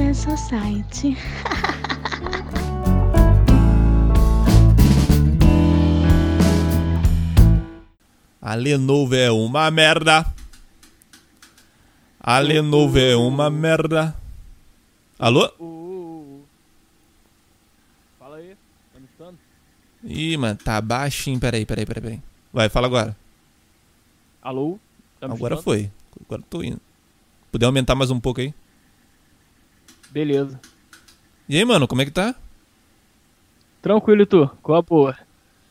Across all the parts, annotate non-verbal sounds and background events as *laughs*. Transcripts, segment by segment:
Café Society. *laughs* A Lenovo é uma merda. A Lenovo é uma merda. Alô? Uh, uh, uh. Fala aí, tá me escutando? Ih, mano, tá baixinho. Peraí, peraí, peraí, peraí. Vai, fala agora. Alô? Tá me Agora escutando? foi. Agora tô indo. Puder aumentar mais um pouco aí. Beleza. E aí, mano, como é que tá? Tranquilo, tu? Qual a boa?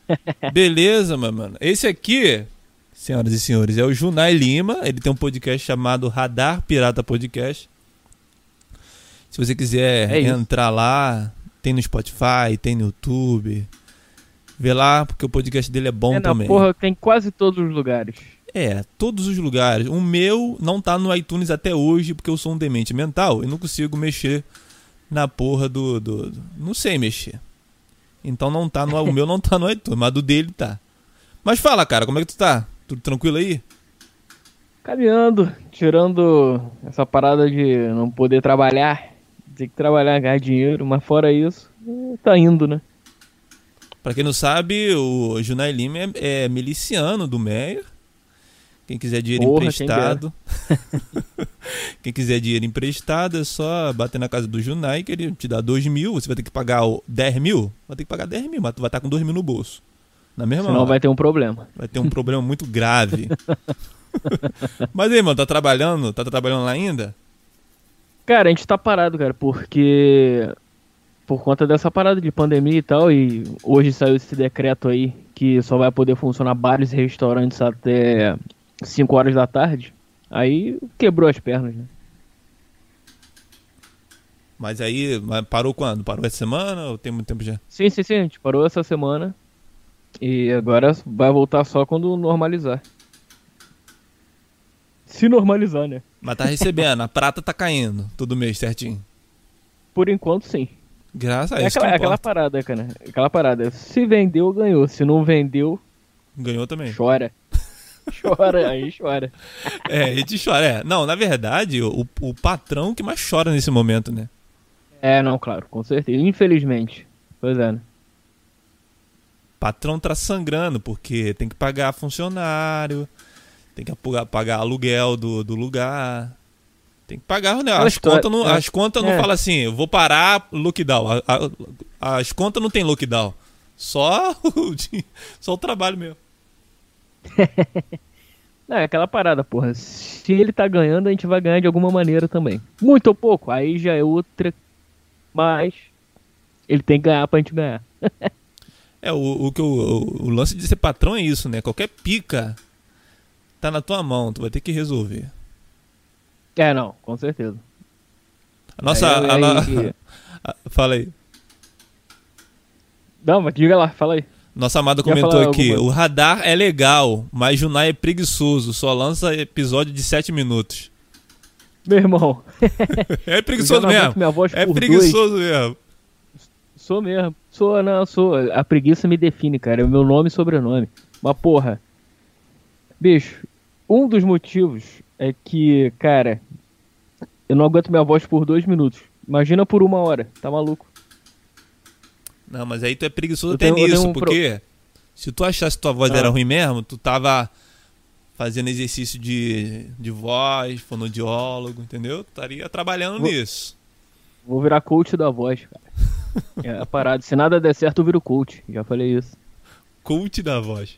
*laughs* Beleza, mano. Esse aqui, senhoras e senhores, é o Junai Lima. Ele tem um podcast chamado Radar Pirata Podcast. Se você quiser É entrar lá, tem no Spotify, tem no YouTube. Vê lá, porque o podcast dele é bom é também. porra, tem quase todos os lugares. É, todos os lugares. O meu não tá no iTunes até hoje, porque eu sou um demente mental e não consigo mexer na porra do. do- do- não sei mexer. Então não tá no. o meu não tá no iTunes, mas do dele tá. Mas fala, cara, como é que tu tá? Tudo tranquilo aí? Caminhando, tirando essa parada de não poder trabalhar, ter que trabalhar, ganhar dinheiro, mas fora isso, tá indo, né? Pra quem não sabe, o Junai Lima é, é miliciano do Meyer. Quem quiser dinheiro Porra, quem emprestado. *laughs* Quem, quiser dinheiro emprestado é só bater na casa do Junai que ele te dá 2 mil. Você vai ter que pagar o 10 mil? Vai ter que pagar 10 mil, mas tu vai estar com 2 mil no bolso. Na mesma Senão hora. vai ter um problema. Vai ter um problema muito grave. *laughs* mas aí, mano, tá trabalhando? Tá trabalhando lá ainda? Cara, a gente tá parado, cara, porque por conta dessa parada de pandemia e tal, e hoje saiu esse decreto aí que só vai poder funcionar bares e restaurantes até 5 horas da tarde. Aí quebrou as pernas, né? Mas aí, parou quando? Parou essa semana ou tem muito tempo já? Sim, sim, sim, a gente parou essa semana. E agora vai voltar só quando normalizar. Se normalizar, né? Mas tá recebendo, a prata tá caindo todo mês certinho. Por enquanto, sim. Graças a É isso aquela, que aquela parada, cara. Aquela parada. Se vendeu, ganhou. Se não vendeu, Ganhou também. chora. *laughs* Chora, aí chora. É, a gente chora. É. Não, na verdade, o, o patrão que mais chora nesse momento, né? É, não, claro, com certeza. Infelizmente. Pois é, né? patrão tá sangrando, porque tem que pagar funcionário, tem que pagar aluguel do, do lugar. Tem que pagar, né? As contas não, é. as contas não É. falam assim, eu vou parar lockdown. As contas não tem lockdown. Só *laughs* o, só o trabalho mesmo. *laughs* Não, é aquela parada, porra. Se ele tá ganhando, a gente vai ganhar de alguma maneira também. Muito ou pouco, aí já é outra. Mas ele tem que ganhar pra gente ganhar. *laughs* É, o, o, que eu- o, o lance de ser patrão é isso, né? Qualquer pica tá na tua mão, tu vai ter que resolver. É, não, com certeza. A nossa. Aí- a no- aí- *laughs* a- fala aí. Não, mas diga lá, fala aí. Nossa amada comentou aqui: o radar é legal, mas Junai é preguiçoso, só lança episódio de 7 minutos. Meu irmão, *laughs* É preguiçoso mesmo. É preguiçoso mesmo. dois. Sou mesmo. Sou, não, sou. A preguiça me define, cara. É o meu nome e sobrenome. Mas, porra. Bicho, um dos motivos é que, cara, eu não aguento minha voz por dois minutos. Imagina por uma hora. Tá maluco? Não, mas aí tu é preguiçoso Eu até tenho- nisso, um pro- porque se tu achasse que tua voz Ah. era ruim mesmo, tu tava fazendo exercício de, de voz, fonoaudiólogo, entendeu? Tu estaria trabalhando Vou- nisso. Vou virar coach da voz, cara. *laughs* É a parada. Se nada der certo, eu viro coach. Já falei isso. Coach da voz.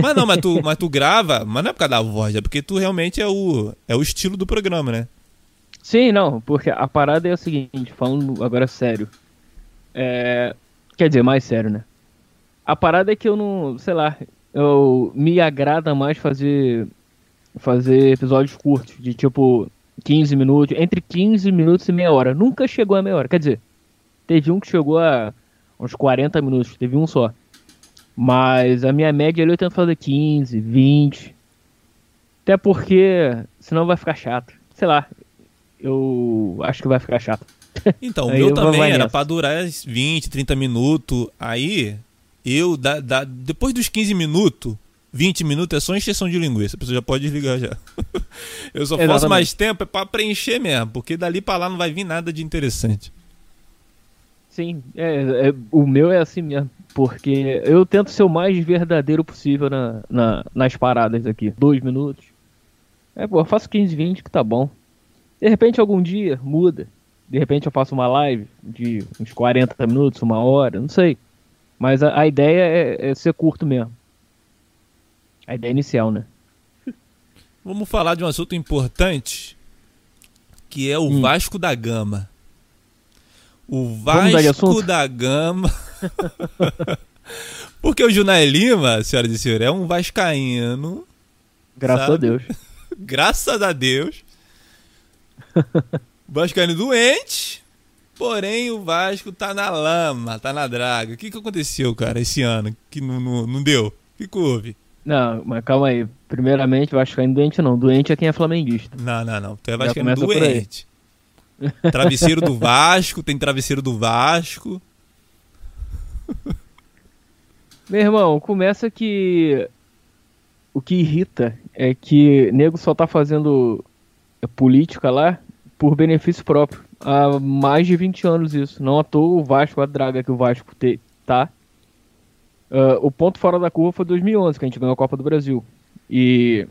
Mas não, mas tu, *laughs* mas tu grava, mas não é por causa da voz, é porque tu realmente é o, é o estilo do programa, né? Sim, não, porque a parada é a seguinte, falando agora sério. É, quer dizer, mais sério, né? A parada é que eu não, sei lá, eu me agrada mais fazer fazer episódios curtos, de tipo 15 minutos, entre 15 minutos e meia hora. Nunca chegou a meia hora, quer dizer, teve um que chegou a uns 40 minutos, teve um só. Mas a minha média ali eu tento fazer 15, 20. Até porque senão vai ficar chato. Sei lá, eu acho que vai ficar chato. Então, o meu também era pra durar 20, 30 minutos. Aí, eu, da, da- depois dos 15 minutos, 20 minutos é só encheção de linguiça. A pessoa já pode desligar já. *laughs* Eu só Exatamente. faço mais tempo é pra preencher mesmo, porque dali pra lá não vai vir nada de interessante. Sim, é, é- o meu é assim mesmo. Porque eu tento ser o mais verdadeiro possível na, na- nas paradas aqui. Dois minutos. É, pô, eu faço 15, 20 que tá bom. De repente algum dia muda. De repente eu faço uma live de uns 40 minutos, uma hora, não sei. Mas a, a ideia é, é ser curto mesmo. A ideia inicial, né? *laughs* Vamos falar de um assunto importante, que é o Hum. Vasco da Gama. O Vasco da Gama. *laughs* Porque o Junai Lima, senhoras e senhores, é um vascaíno, Graças Sabe? a Deus. *laughs* graças a Deus. Vascaíno doente, porém o Vasco tá na lama, tá na draga. O que, que aconteceu, cara, esse ano? Que não, não, não deu? O que, que houve? Não, mas calma aí. Primeiramente, vai ficar doente não. Doente é quem é flamenguista. Não, não, não. Tu é vascaíno doente. Travesseiro do Vasco, tem travesseiro do Vasco. Meu irmão, começa que o que irrita é que nego só tá fazendo política lá por benefício próprio. Há mais de 20 anos isso. Não à toa o Vasco, a draga que o Vasco te, tá. Ah, o ponto fora da curva foi 2011, que a gente ganhou a Copa do Brasil. E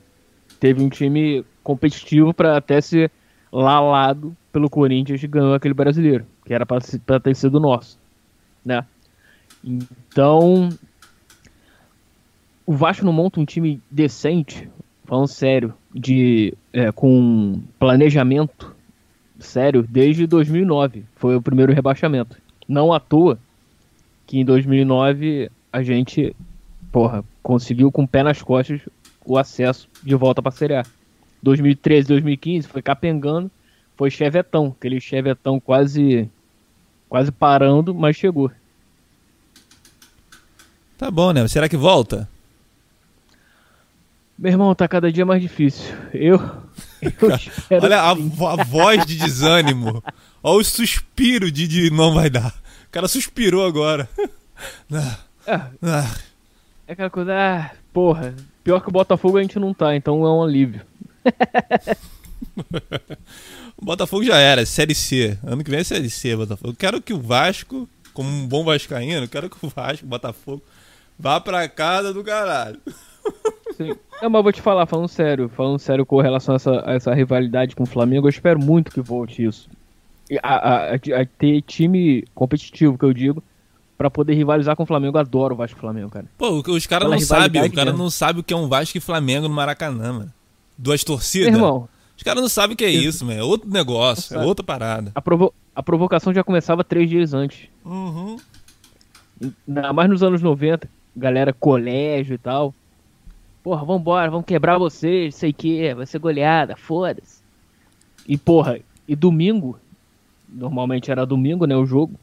teve um time competitivo pra até ser lalado pelo Corinthians e ganhou aquele brasileiro, que era pra ter sido nosso, né? Então, o Vasco não monta um time decente, falando sério, de é, com planejamento sério desde 2009. Foi o primeiro rebaixamento. Não à toa que em 2009 a gente, porra, conseguiu com o pé nas costas o acesso de volta para a Série A. 2013, 2015 foi capengando, foi chevetão, aquele chevetão quase quase parando, mas chegou. Tá bom, né? Será que volta? Meu irmão, tá cada dia mais difícil. Eu. *laughs* Olha a, que sim. vo- a voz de desânimo. Olha o suspiro de, de não vai dar. O cara suspirou agora. *laughs* Ah. é aquela coisa, ah, porra. Pior que o Botafogo a gente não tá, então é um alívio. *laughs* O Botafogo já era, Série C. Ano que vem é Série C, Botafogo. Eu quero que o Vasco, como um bom vascaíno, eu quero que o Vasco, o Botafogo, vá pra casa do caralho. Sim. Não, mas vou te falar, falando sério, falando sério com relação a essa, a essa rivalidade com o Flamengo, eu espero muito que volte isso. A, a- a- ter time competitivo, que eu digo, pra poder rivalizar com o Flamengo. Eu adoro o Vasco e Flamengo, cara. Pô, os caras não sabem, o cara mesmo. não sabe o que é um Vasco e Flamengo no Maracanã, mano. Duas torcidas. Meu irmão, Os caras não sabem o que é isso, mano. É outro negócio, é outra parada. a, provo- a provocação já começava três dias antes. Uhum. Ainda mais nos anos 90, galera, colégio e tal. Porra, vambora, vamos quebrar vocês, sei que, vai ser goleada, foda-se. E porra, e domingo, normalmente era domingo, né, o jogo.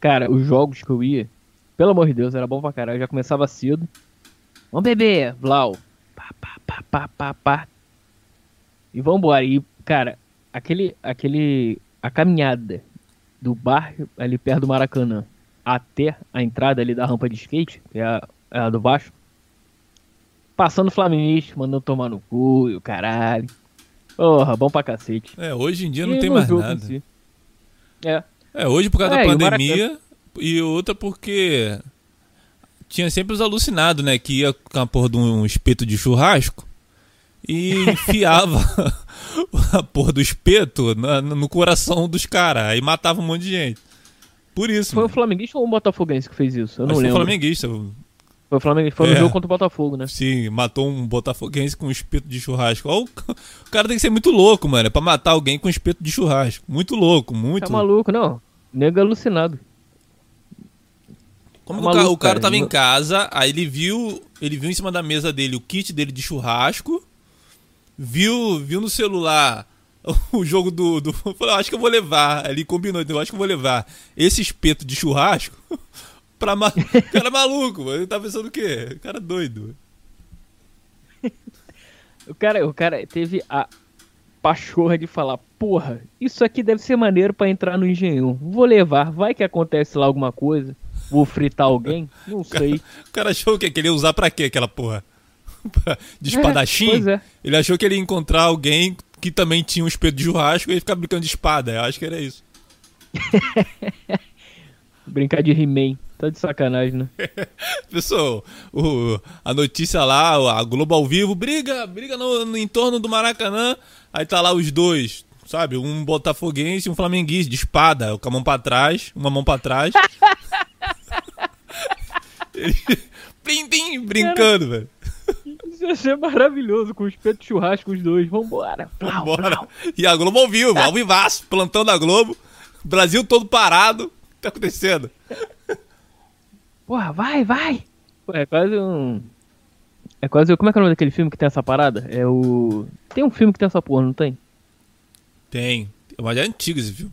Cara, os jogos que eu ia, pelo amor de Deus, era bom pra caralho, já começava cedo. Vamos beber, Vlau. Pá, pá, pá, pá, pá, pá. E vambora. E, cara, aquele, aquele, a caminhada do bar ali perto do Maracanã até a entrada ali da rampa de skate, que é a, é a do Vasco, passando flamenguista, mandando tomar no cu e o caralho. Porra, bom pra cacete. É, hoje em dia E não tem mais nada. si. É, É, hoje por causa É, da e o pandemia e outra porque tinha sempre os alucinados, né? Que ia com a porra de um espeto de churrasco e *laughs* enfiava a porra do espeto na- no coração dos caras. Aí matava um monte de gente. Por isso, foi o mano. flamenguista ou o botafoguense que fez isso? Eu não Acho que foi lembro. flamenguista. Foi o Flamengo, foi no É. jogo contra o Botafogo, né? Sim, matou um botafoguense com um espeto de churrasco. Ó, o ca- o cara tem que ser muito louco, mano. É pra matar alguém com espeto de churrasco. Muito louco, muito. Tá maluco, não. Nego é alucinado. Como Tá o, ca- maluco, o cara cara. tava em casa, aí ele viu, ele viu em cima da mesa dele o kit dele de churrasco, viu, viu no celular *laughs* o jogo do, do *laughs* falou, acho que eu vou levar, ele combinou, então, acho que eu vou levar esse espeto de churrasco *laughs* pra ma... o cara é maluco, mano. ele tá pensando o quê? O cara é doido. *laughs* O cara, o cara teve a pachorra de falar, porra, isso aqui deve ser maneiro pra entrar no engenhão. Vou levar, vai que acontece lá alguma coisa. Vou fritar alguém? Não sei. O cara achou o quê? Que ele ia usar pra quê aquela porra? *laughs* de espadachim? É, é. Ele achou que ele ia encontrar alguém que também tinha um espeto de churrasco e ia ficar brincando de espada. Eu acho que era isso. *laughs* Brincar de He-Man. Tá de sacanagem, né? *laughs* Pessoal, o, a notícia lá, a Globo ao vivo, briga, briga no, no entorno do Maracanã. Aí tá lá os dois, sabe? Um botafoguense e um flamenguista de espada, com a mão pra trás, uma mão pra trás. Ele, *laughs* *laughs* plim, plim, brincando, velho. Isso ser maravilhoso, com o espeto de churrasco os dois. Vambora. Plau, Bora. plau. E a Globo ao vivo, ao vivaço, plantão da Globo. Brasil todo parado. O que tá acontecendo? Porra, vai, vai! Pô, é quase um. É quase. Como é que é o nome daquele filme que tem essa parada? É o. Tem um filme que tem essa porra, não tem? Tem. Mas é antigo esse filme.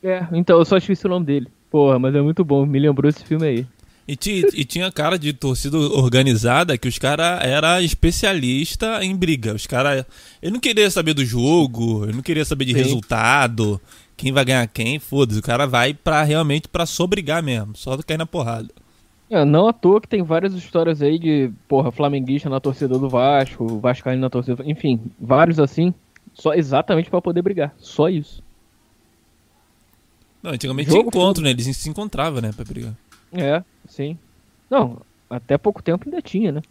É, então eu só esqueci o nome dele. Porra, mas é muito bom, me lembrou esse filme aí. E, ti- e tinha cara de torcida organizada que os caras era especialista em briga. Os caras. Ele não queria saber do jogo, ele não queria saber de Sim. resultado, quem vai ganhar quem, foda-se. O cara vai pra realmente pra sobrigar mesmo, só cair na porrada. É, não à toa que tem várias histórias aí de, porra, flamenguista na torcida do Vasco, Vascaíno na torcida. Enfim, vários assim, só exatamente pra poder brigar. Só isso. Não, antigamente tinha encontro, né? Eles se encontravam, né, pra brigar. É, sim. Não, até pouco tempo ainda tinha, né?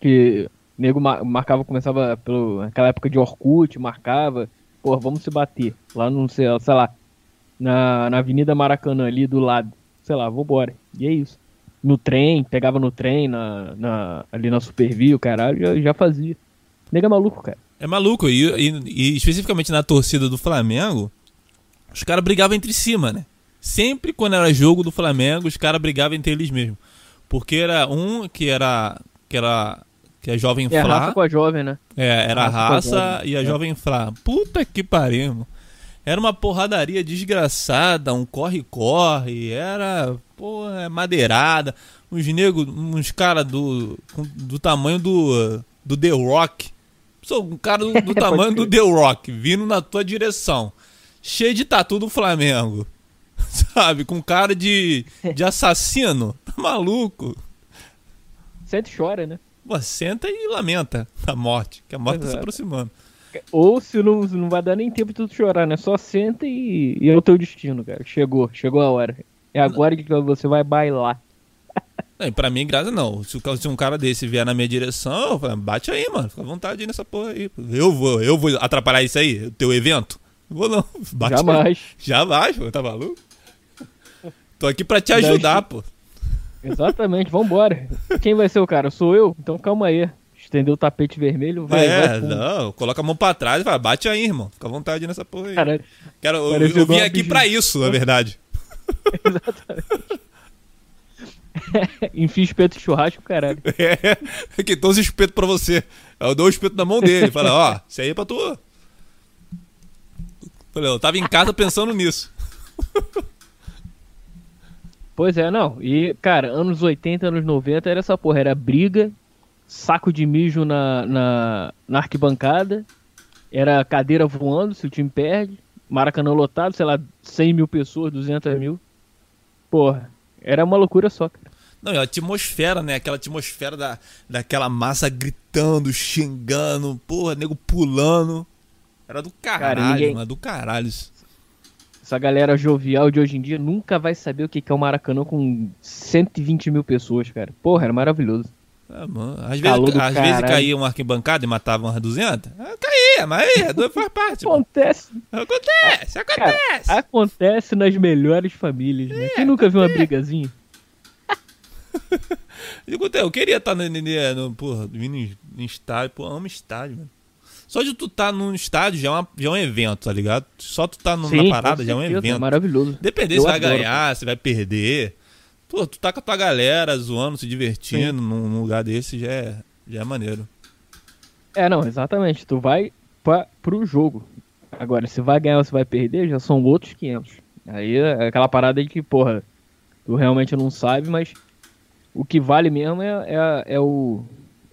Que nego ma- marcava, começava pelo aquela época de Orkut, marcava, porra, vamos se bater. Lá no, sei, sei lá, na, na Avenida Maracanã ali do lado. Sei lá, vambora. E é isso. No trem, pegava no trem, na, na, ali na Supervia, o caralho, já, já fazia. Nega maluco, cara. É maluco, e, e- e especificamente na torcida do Flamengo, os caras brigavam entre si, né? Sempre quando era jogo do Flamengo, os caras brigavam entre eles mesmos. Porque era um que era. que era. Que é jovem É a Flá. raça com a jovem, né? É, era a Raça a raça e a é. jovem Flá. Puta que pariu. Era uma porradaria desgraçada, um corre-corre, era, porra, madeirada. Uns negros, uns caras do, do tamanho do, do The Rock. Sou um cara do, *laughs* do tamanho do The Rock, vindo na tua direção. Cheio de tatu do Flamengo. *laughs* Sabe? Com cara de, de assassino. Tá maluco? Sente e chora, né? Pô, senta e lamenta a morte, que a morte tá se Exato. aproximando. Ou se não, não vai dar nem tempo de tu chorar, né? Só senta e, e é o teu destino, cara. Chegou, chegou a hora. É agora que você vai bailar. *laughs* Não, e pra mim, graça não. Se, se um cara desse vier na minha direção, eu falo, bate aí, mano. Fica à vontade aí nessa porra aí. Eu vou, eu vou atrapalhar isso aí, o teu evento? Não vou não. *laughs* Bate aí. Jamais. Jamais, pô, tá maluco? Tô aqui pra te ajudar, pô. Exatamente, vambora. Quem vai ser o cara? Sou eu? Então calma aí. Estendeu o tapete vermelho, vai, é, vai. não, coloca a mão pra trás e fala, bate aí, irmão. Fica à vontade nessa porra aí. Cara, Quero, eu, eu vim aqui uma pra isso, na verdade. *laughs* *laughs* enfia espeto de churrasco, caralho. *laughs* É, que todos os espetos pra você. Eu dou o espeto na mão dele. Fala, ó, isso aí é pra tu. Falei, eu tava em casa pensando nisso. Pois é, não. E, cara, anos 80, anos 90 era essa porra. Era briga, saco de mijo na, na, na arquibancada, era cadeira voando se o time perde, Maracanã lotado, sei lá, 100 mil pessoas, 200 mil. Porra, era uma loucura só, cara. Não, e a atmosfera, né? Aquela atmosfera da, daquela massa gritando, xingando, porra, nego pulando. Era do caralho, ninguém- mano, do caralho isso. Essa galera jovial de hoje em dia nunca vai saber o que é o Maracanã com 120 mil pessoas, cara. Porra, era maravilhoso. Ah, às Calor vezes, às vezes caía uma arquibancada e matava umas 200. Ah, caía, mas aí, é, faz parte. mano. Acontece, Acontece, cara, acontece. acontece nas melhores famílias, né? Quem nunca viu uma brigazinha? *laughs* Digo, eu queria estar no, no, no, porra, em, em estádio, pô, amo estádio, mano. Só de tu estar num estádio já é, uma- já é um evento, tá ligado? Só tu tá Sim, na parada já é um evento. maravilhoso. Depender se vai ganhar, se vai perder. Pô, tu tá com a tua galera zoando, se divertindo num, num lugar desse já é, já é maneiro. É, não, exatamente. Tu vai pra, pro jogo. Agora, se vai ganhar ou se vai perder, já são outros 500. Aí é aquela parada aí que, porra, tu realmente não sabe, mas o que vale mesmo é, é, é o,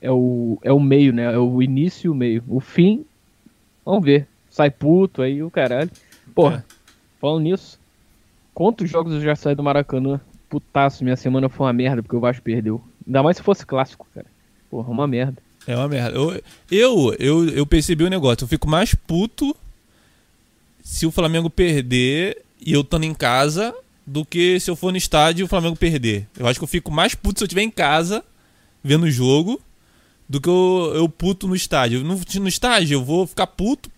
é, o, é o meio, né? É o início e o meio. O fim, vamos ver. Sai puto aí o caralho. Porra, É. falando nisso, quantos jogos eu já saí do Maracanã putaço, minha semana foi uma merda porque o Vasco perdeu. Ainda mais se fosse clássico, cara. Porra, uma merda. É uma merda. Eu, eu, eu, eu percebi o um negócio. Eu fico mais puto se o Flamengo perder e eu estando em casa do que se eu for no estádio e o Flamengo perder. Eu acho que eu fico mais puto se eu estiver em casa vendo o jogo do que eu, eu puto no estádio. No, no estádio eu vou ficar puto,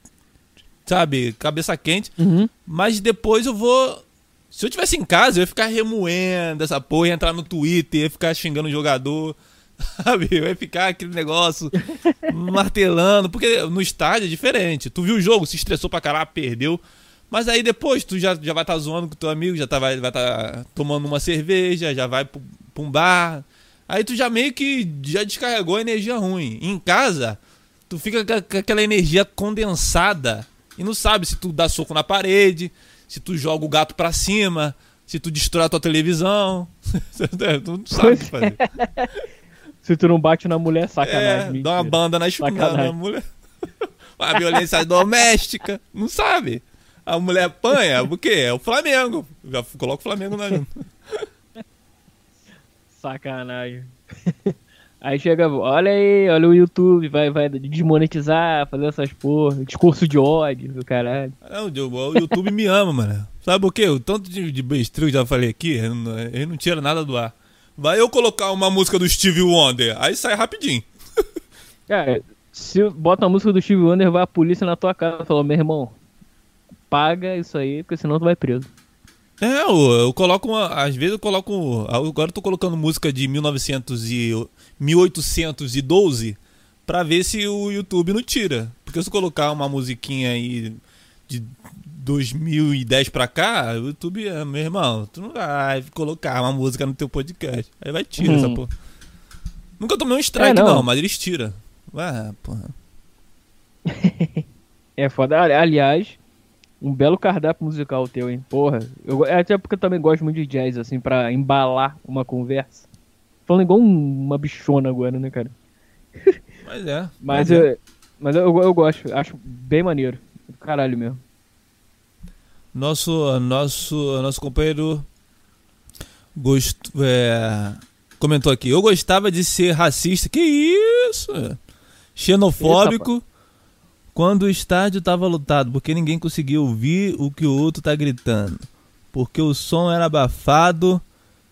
sabe, cabeça quente, Uhum. mas depois eu vou. Se eu tivesse em casa, eu ia ficar remoendo essa porra, ia entrar no Twitter, ia ficar xingando o jogador, *laughs* sabe? Eu ia ficar aquele negócio *laughs* martelando, porque no estádio é diferente. Tu viu o jogo, se estressou pra caralho, perdeu. Mas aí depois tu já, já vai estar zoando com teu amigo, já tá, vai estar tá tomando uma cerveja, já vai pra um bar. Aí tu já meio que já descarregou a energia ruim. Em casa, tu fica com- aquela energia condensada e não sabe se tu dá soco na parede, se tu joga o gato pra cima, se tu destrói a tua televisão. *laughs* tu não sabe o que fazer. *laughs* Se tu não bate na mulher, sacanagem. É, dá uma banda na escuta na mulher. *laughs* Uma violência doméstica. Não sabe. A mulher apanha, o quê? É o Flamengo. Já coloca o Flamengo na. Sacanagem. Aí chega, olha aí, olha o YouTube, vai, vai desmonetizar, fazer essas porra, discurso de ódio, do caralho. Não, o YouTube me ama, mano. Sabe o quê? O tanto de, de que eu já falei aqui, ele não, ele não tira nada do ar. Vai eu colocar uma música do Steve Wonder, aí sai rapidinho. *laughs* Cara, se bota a música do Steve Wonder, vai a polícia na tua casa e fala, meu irmão, paga isso aí, porque senão tu vai preso. É, eu, eu coloco uma. Às vezes eu coloco. Agora eu tô colocando música de 1900 e 1812 pra ver se o YouTube não tira. Porque se eu colocar uma musiquinha aí de 2010 pra cá, o YouTube, é, meu irmão, tu não vai colocar uma música no teu podcast. Aí vai tirar Hum. essa porra. Nunca tomei um strike, É, não. não. mas eles tiram. Ah, porra. *laughs* É foda. Ali- Aliás, um belo cardápio musical teu, hein? Porra. Eu, é até porque eu também gosto muito de jazz, assim, pra embalar uma conversa. Falando igual um- uma bichona agora, né, cara? *laughs* Mas é. Mas, é. eu, mas eu, eu gosto, acho bem maneiro. Caralho mesmo. Nosso, nosso, nosso companheiro gost, é, comentou aqui. Eu gostava de ser racista. Que isso? Xenofóbico quando o estádio tava lotado, porque ninguém conseguia ouvir o que o outro tá gritando. Porque o som era abafado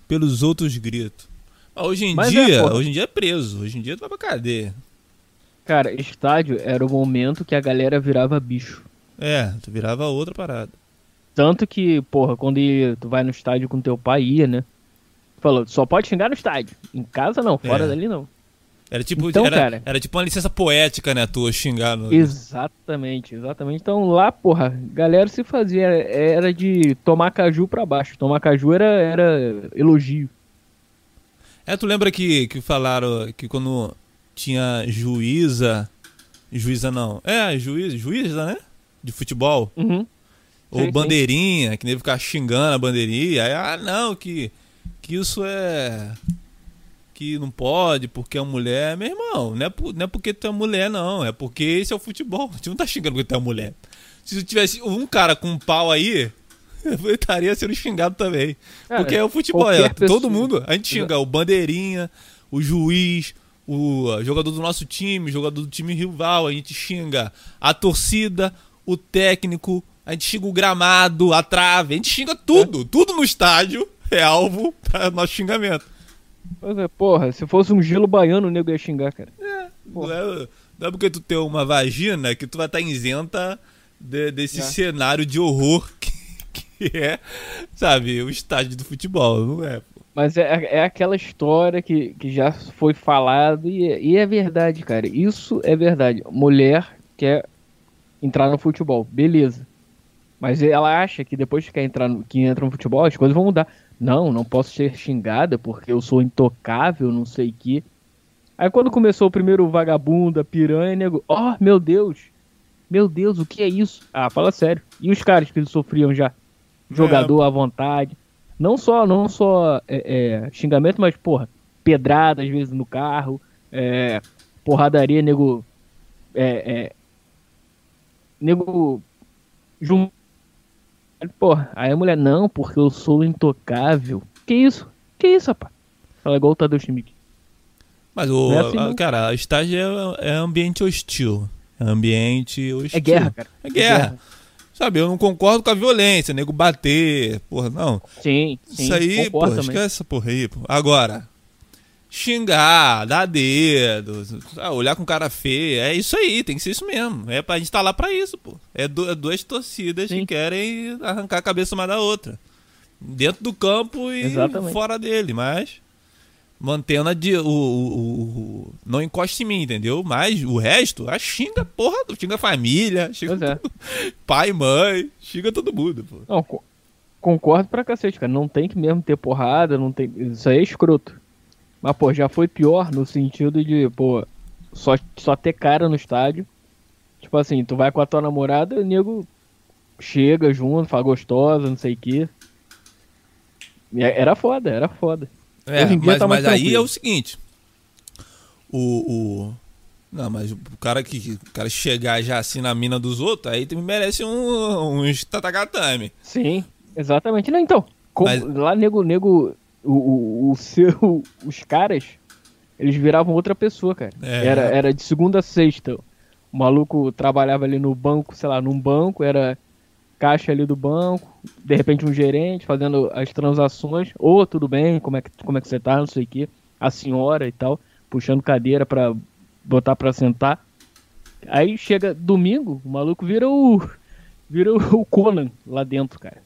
pelos outros gritos. Mas hoje em Mas é, dia, porra. hoje em dia é preso. Hoje em dia tu vai pra cadeia. Cara, estádio era o momento que a galera virava bicho. É, tu virava outra parada. Tanto que, porra, quando ia- tu vai no estádio com teu pai, ia, né? Falou, só pode xingar no estádio. Em casa não, fora É. dali não. Era tipo, Então, era, cara- era tipo uma licença poética, né, tua xingar no, Exatamente, exatamente. Então lá, porra, galera se fazia, era de tomar caju pra baixo. Tomar caju era, era elogio. É, tu lembra que, que falaram que quando tinha juíza. Juíza não. É, juíza, juíza, né? De futebol. Uhum. Ou Sim, sim. bandeirinha, que nem ficar xingando a bandeirinha. Aí, ah, não, que, que isso é. Que não pode porque é mulher. Meu irmão, não é, por- não é porque tu é mulher, não. É porque esse é o futebol. A gente não tá xingando porque tu é mulher. Se tivesse um cara com um pau aí, *laughs* eu estaria sendo xingado também. Cara, porque é o futebol. É, todo pessoa- mundo. A gente xinga o bandeirinha, o juiz, o jogador do nosso time, jogador do time rival. A gente xinga a torcida, o técnico, a gente xinga o gramado, a trave. A gente xinga tudo. Tudo no estádio é alvo *laughs* para nosso xingamento. Pois é, porra, se fosse um gelo baiano, o nego ia xingar, cara. Não é, não é porque tu tem uma vagina que tu vai estar isenta de- desse É. cenário de horror *laughs* que, que é, sabe, o estádio do futebol, não é? pô. Mas é, é aquela história que, que já foi falado e, é- e é verdade, cara. Isso é verdade. Mulher quer entrar no futebol, beleza. Mas ela acha que depois que quer entrar no, que entra no futebol, as coisas vão mudar. Não, não posso ser xingada porque eu sou intocável, não sei o que. Aí quando começou o primeiro vagabundo, a piranha, nego, ó, meu Deus, meu Deus, o que é isso? Ah, fala sério. E os caras que sofriam já? Jogador à vontade. Não só, não só é, é, xingamento, mas, porra, pedrada às vezes no carro, é, porradaria, nego. É, é, nego. Jun... Porra, aí a mulher, não, porque eu sou intocável. Que isso? Que isso, rapaz? Fala igual o Tadeu Schmidt. Mas, o, é assim, a- cara, estágio é, é ambiente hostil. É ambiente hostil. É guerra, cara. É guerra. Sabe, eu não concordo com a violência, nego bater, porra, não. Sim, sim. Isso aí, porra, também. esquece essa porra aí, pô. Agora, xingar, dar dedo, ah, olhar com cara feia, é isso aí, tem que ser isso mesmo. É pra gente tá lá pra isso, pô. É, du- é duas torcidas Sim. que querem arrancar a cabeça uma da outra. Dentro do campo e Exatamente. fora dele, mas mantendo a di- o, o- o- não encosta em mim, entendeu? Mas o resto, a xinga, porra, xinga a família, *laughs* xinga é. pai, mãe, xinga todo mundo, pô. Não, co- concordo pra cacete, cara. Não tem que mesmo ter porrada, não tem. Isso aí é escroto. Mas, pô, já foi pior no sentido de, pô, só, só ter cara no estádio. Tipo assim, tu vai com a tua namorada, o nego chega junto, fala gostosa, não sei o quê. E é- Era foda, era foda. É, Hoje em dia mas, tá mais mas aí é o seguinte. O, o. Não, mas o cara que o cara chegar já assim na mina dos outros, aí merece um, uns tatagatame. Sim, exatamente. Não, então, como- Mas- lá nego, nego, o, o, o seu, os caras, eles viravam outra pessoa, cara. É. Era, era de segunda a sexta. O maluco trabalhava ali no banco, sei lá, num banco, era caixa ali do banco, de repente um gerente fazendo as transações, ô, tudo bem, como é que, como é que você tá, não sei o que, a senhora e tal, puxando cadeira pra botar pra sentar. Aí chega domingo, o maluco vira o vira o Conan lá dentro, cara.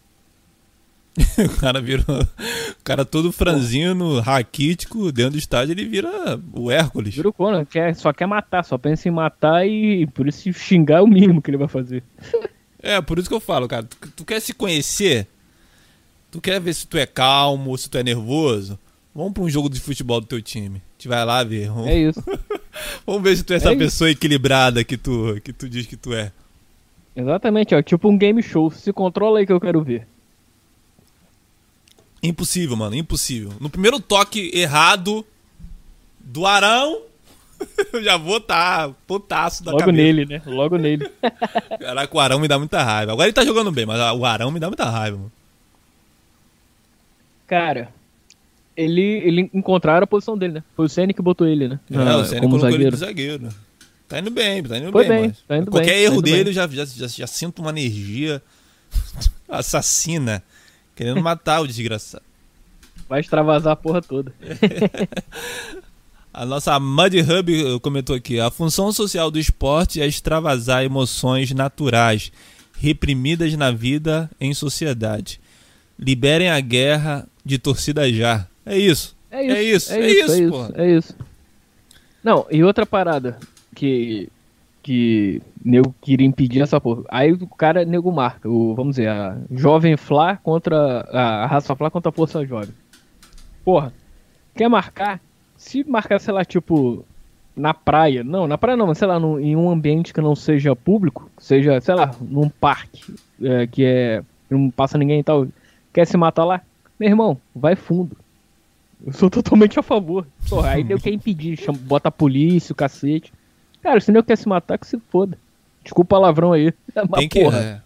*laughs* O cara vira. O cara todo franzino, raquítico, dentro do estádio, ele vira o Hércules. Vira o Conan, quer, só quer matar, só pensa em matar e por isso xingar é o mínimo que ele vai fazer. *laughs* É, por isso que eu falo, cara. Tu, tu quer se conhecer? Tu quer ver se tu é calmo, se tu é nervoso? Vamos pra um jogo de futebol do teu time. A gente vai lá ver. Vamos, É isso. *laughs* vamos ver se tu é essa É isso. pessoa equilibrada que tu, que tu diz que tu é. Exatamente, ó, tipo um game show. Se controla aí que eu quero ver. Impossível, mano, impossível. No primeiro toque errado do Arão, *laughs* eu já vou tá putaço da Logo cabeça. nele, né? Logo nele. *laughs* Caraca, o Arão me dá muita raiva. Agora ele tá jogando bem, mas o Arão me dá muita raiva, mano. Cara, ele, ele encontraram a posição dele, né? Foi o Senna que botou ele, né? É, Na- o Senna como colocou ele zagueiro. de zagueiro. Tá indo bem, tá indo Foi bem, bem, mas tá indo qualquer bem, tá erro indo dele bem. eu já, já, já, já sinto uma energia *laughs* assassina, querendo matar o desgraçado. Vai extravasar a porra toda. *laughs* A nossa Mud Hub eh, comentou aqui: a função social do esporte é extravasar emoções naturais, reprimidas na vida em sociedade. Liberem a guerra de torcida já. É isso. É isso, É isso, é é isso, isso, é isso, é isso. Não, e outra parada que que nego queria impedir essa porra. Aí o cara nego marca, o, vamos dizer, a Jovem Flá contra a Raça Flá contra a Força Jovem. Porra, quer marcar? Se marcar, sei lá, tipo na praia, não, na praia não, mas sei lá, num- em um ambiente que não seja público, seja, sei lá, num parque é, que é não passa ninguém e tal, quer se matar lá? Meu irmão, vai fundo. Eu sou totalmente a favor. Porra, aí deu que impedir, chama, bota a polícia, o cacete. Cara, se não quer se matar, que se foda. Desculpa o palavrão aí. Mas, Tem que. porra. é,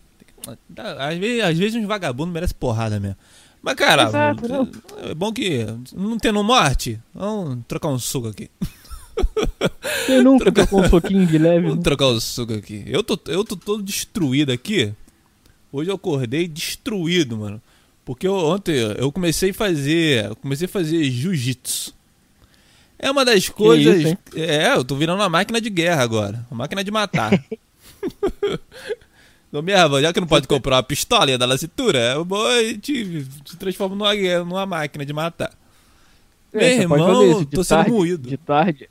tem que- às, vezes, às vezes uns vagabundos merecem porrada mesmo. Mas, cara, Exato, não. é bom que. Não tendo morte, vamos trocar um suco aqui. Quem nunca trocou um soquinho de leve? Vamos trocar o suco aqui. Eu tô, eu tô todo destruído aqui. Hoje eu acordei destruído, mano. Porque eu- ontem eu comecei a fazer. Eu comecei a fazer jiu-jitsu. É uma das coisas. isso, é, eu tô virando uma máquina de guerra agora. Uma máquina de matar. *laughs* Não mesmo, já que não pode comprar uma pistola e andar na cintura, bom a gente se transforma numa, numa máquina de matar. É, Meu irmão, tô sendo tarde, moído. De tarde.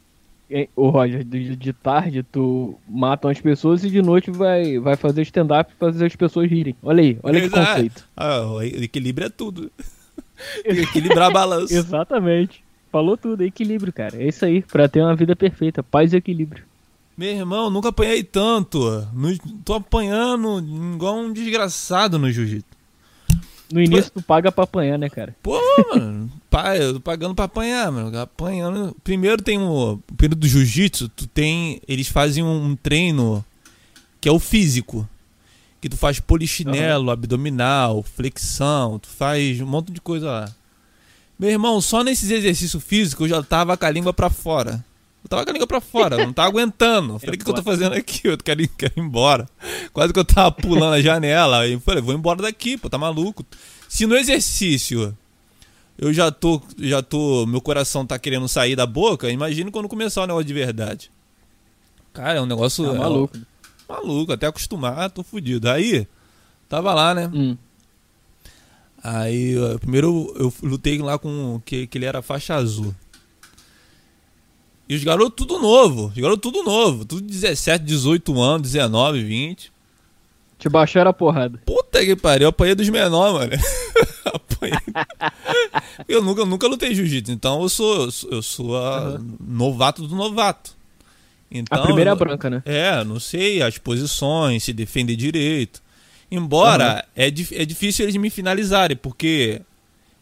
Ô Roger, de, de tarde tu mata umas pessoas e de noite vai, vai fazer stand-up pra fazer as pessoas rirem. Olha aí, olha que Exato. conceito. Ah, o equilíbrio é tudo. *laughs* Que equilibrar a balança. *laughs* Exatamente. Falou tudo, equilíbrio, cara. É isso aí, pra ter uma vida perfeita. Paz e equilíbrio. Meu irmão, nunca apanhei tanto. No- tô apanhando igual um desgraçado no jiu-jitsu. No início tu paga pra apanhar, né, cara? Pô, mano, *laughs* pai, eu tô pagando pra apanhar, mano. Apanhando. Primeiro tem o, o período do jiu-jitsu, tu tem. Eles fazem um treino que é o físico. Que tu faz polichinelo, abdominal, flexão, tu faz um monte de coisa lá. Meu irmão, só nesses exercícios físicos eu já tava com a língua pra fora. Eu tava com a língua pra fora, não tava aguentando. Falei, o que, que eu tô fazendo aqui? Eu quero ir, quero ir embora. Quase que eu tava pulando a janela. Aí eu falei, vou embora daqui, pô, tá maluco. Se no exercício eu já tô, já tô, meu coração tá querendo sair da boca, imagina quando começar o negócio de verdade. Cara, é um negócio. Tá maluco. É, maluco, até acostumar, tô fudido. Aí, tava lá, né? Hum. Aí, primeiro eu lutei lá com que, que ele era faixa azul. E os garotos tudo novo, os garotos tudo novo, tudo 17, 18 anos, 19, 20. Te baixaram a porrada. Puta que pariu, eu apanhei dos menores, mano. *laughs* apanhei. eu nunca, nunca lutei jiu-jitsu, então eu sou, eu sou a uhum. novato do novato. Então, a primeira eu, branca, né? É, não sei as posições, se defender direito. Embora uhum. é, é difícil eles me finalizarem, porque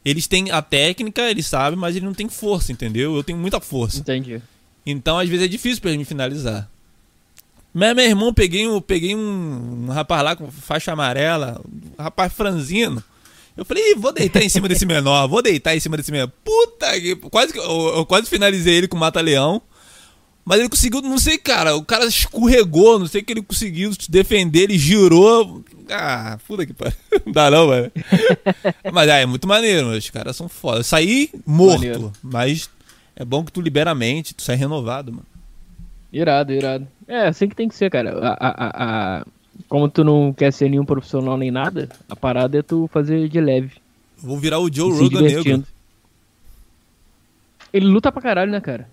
eles têm a técnica, eles sabem, mas eles não têm força, entendeu? Eu tenho muita força. Entendi. Então, às vezes, é difícil pra eles me finalizar. Mas meu irmão, peguei, um, peguei um, um rapaz lá com faixa amarela, um rapaz franzino. Eu falei, vou deitar em cima desse menor, vou deitar em cima desse menor. Puta que. Quase eu, eu quase finalizei ele com mata-leão. Mas ele conseguiu, não sei, cara, o cara escorregou, não sei o que ele conseguiu defender, ele girou. Ah, puta que pariu. *laughs* Não dá não, velho. mas ah, é muito maneiro, os caras são foda. Eu saí morto, maneiro. mas é bom que tu libera a mente, tu sai renovado, mano. Irado, irado. É, assim que tem que ser, cara. A, a, a, como tu não quer ser nenhum profissional nem nada, a parada é tu fazer de leve. Vou virar o Joe Rogan negro. Ele luta pra caralho, né, cara?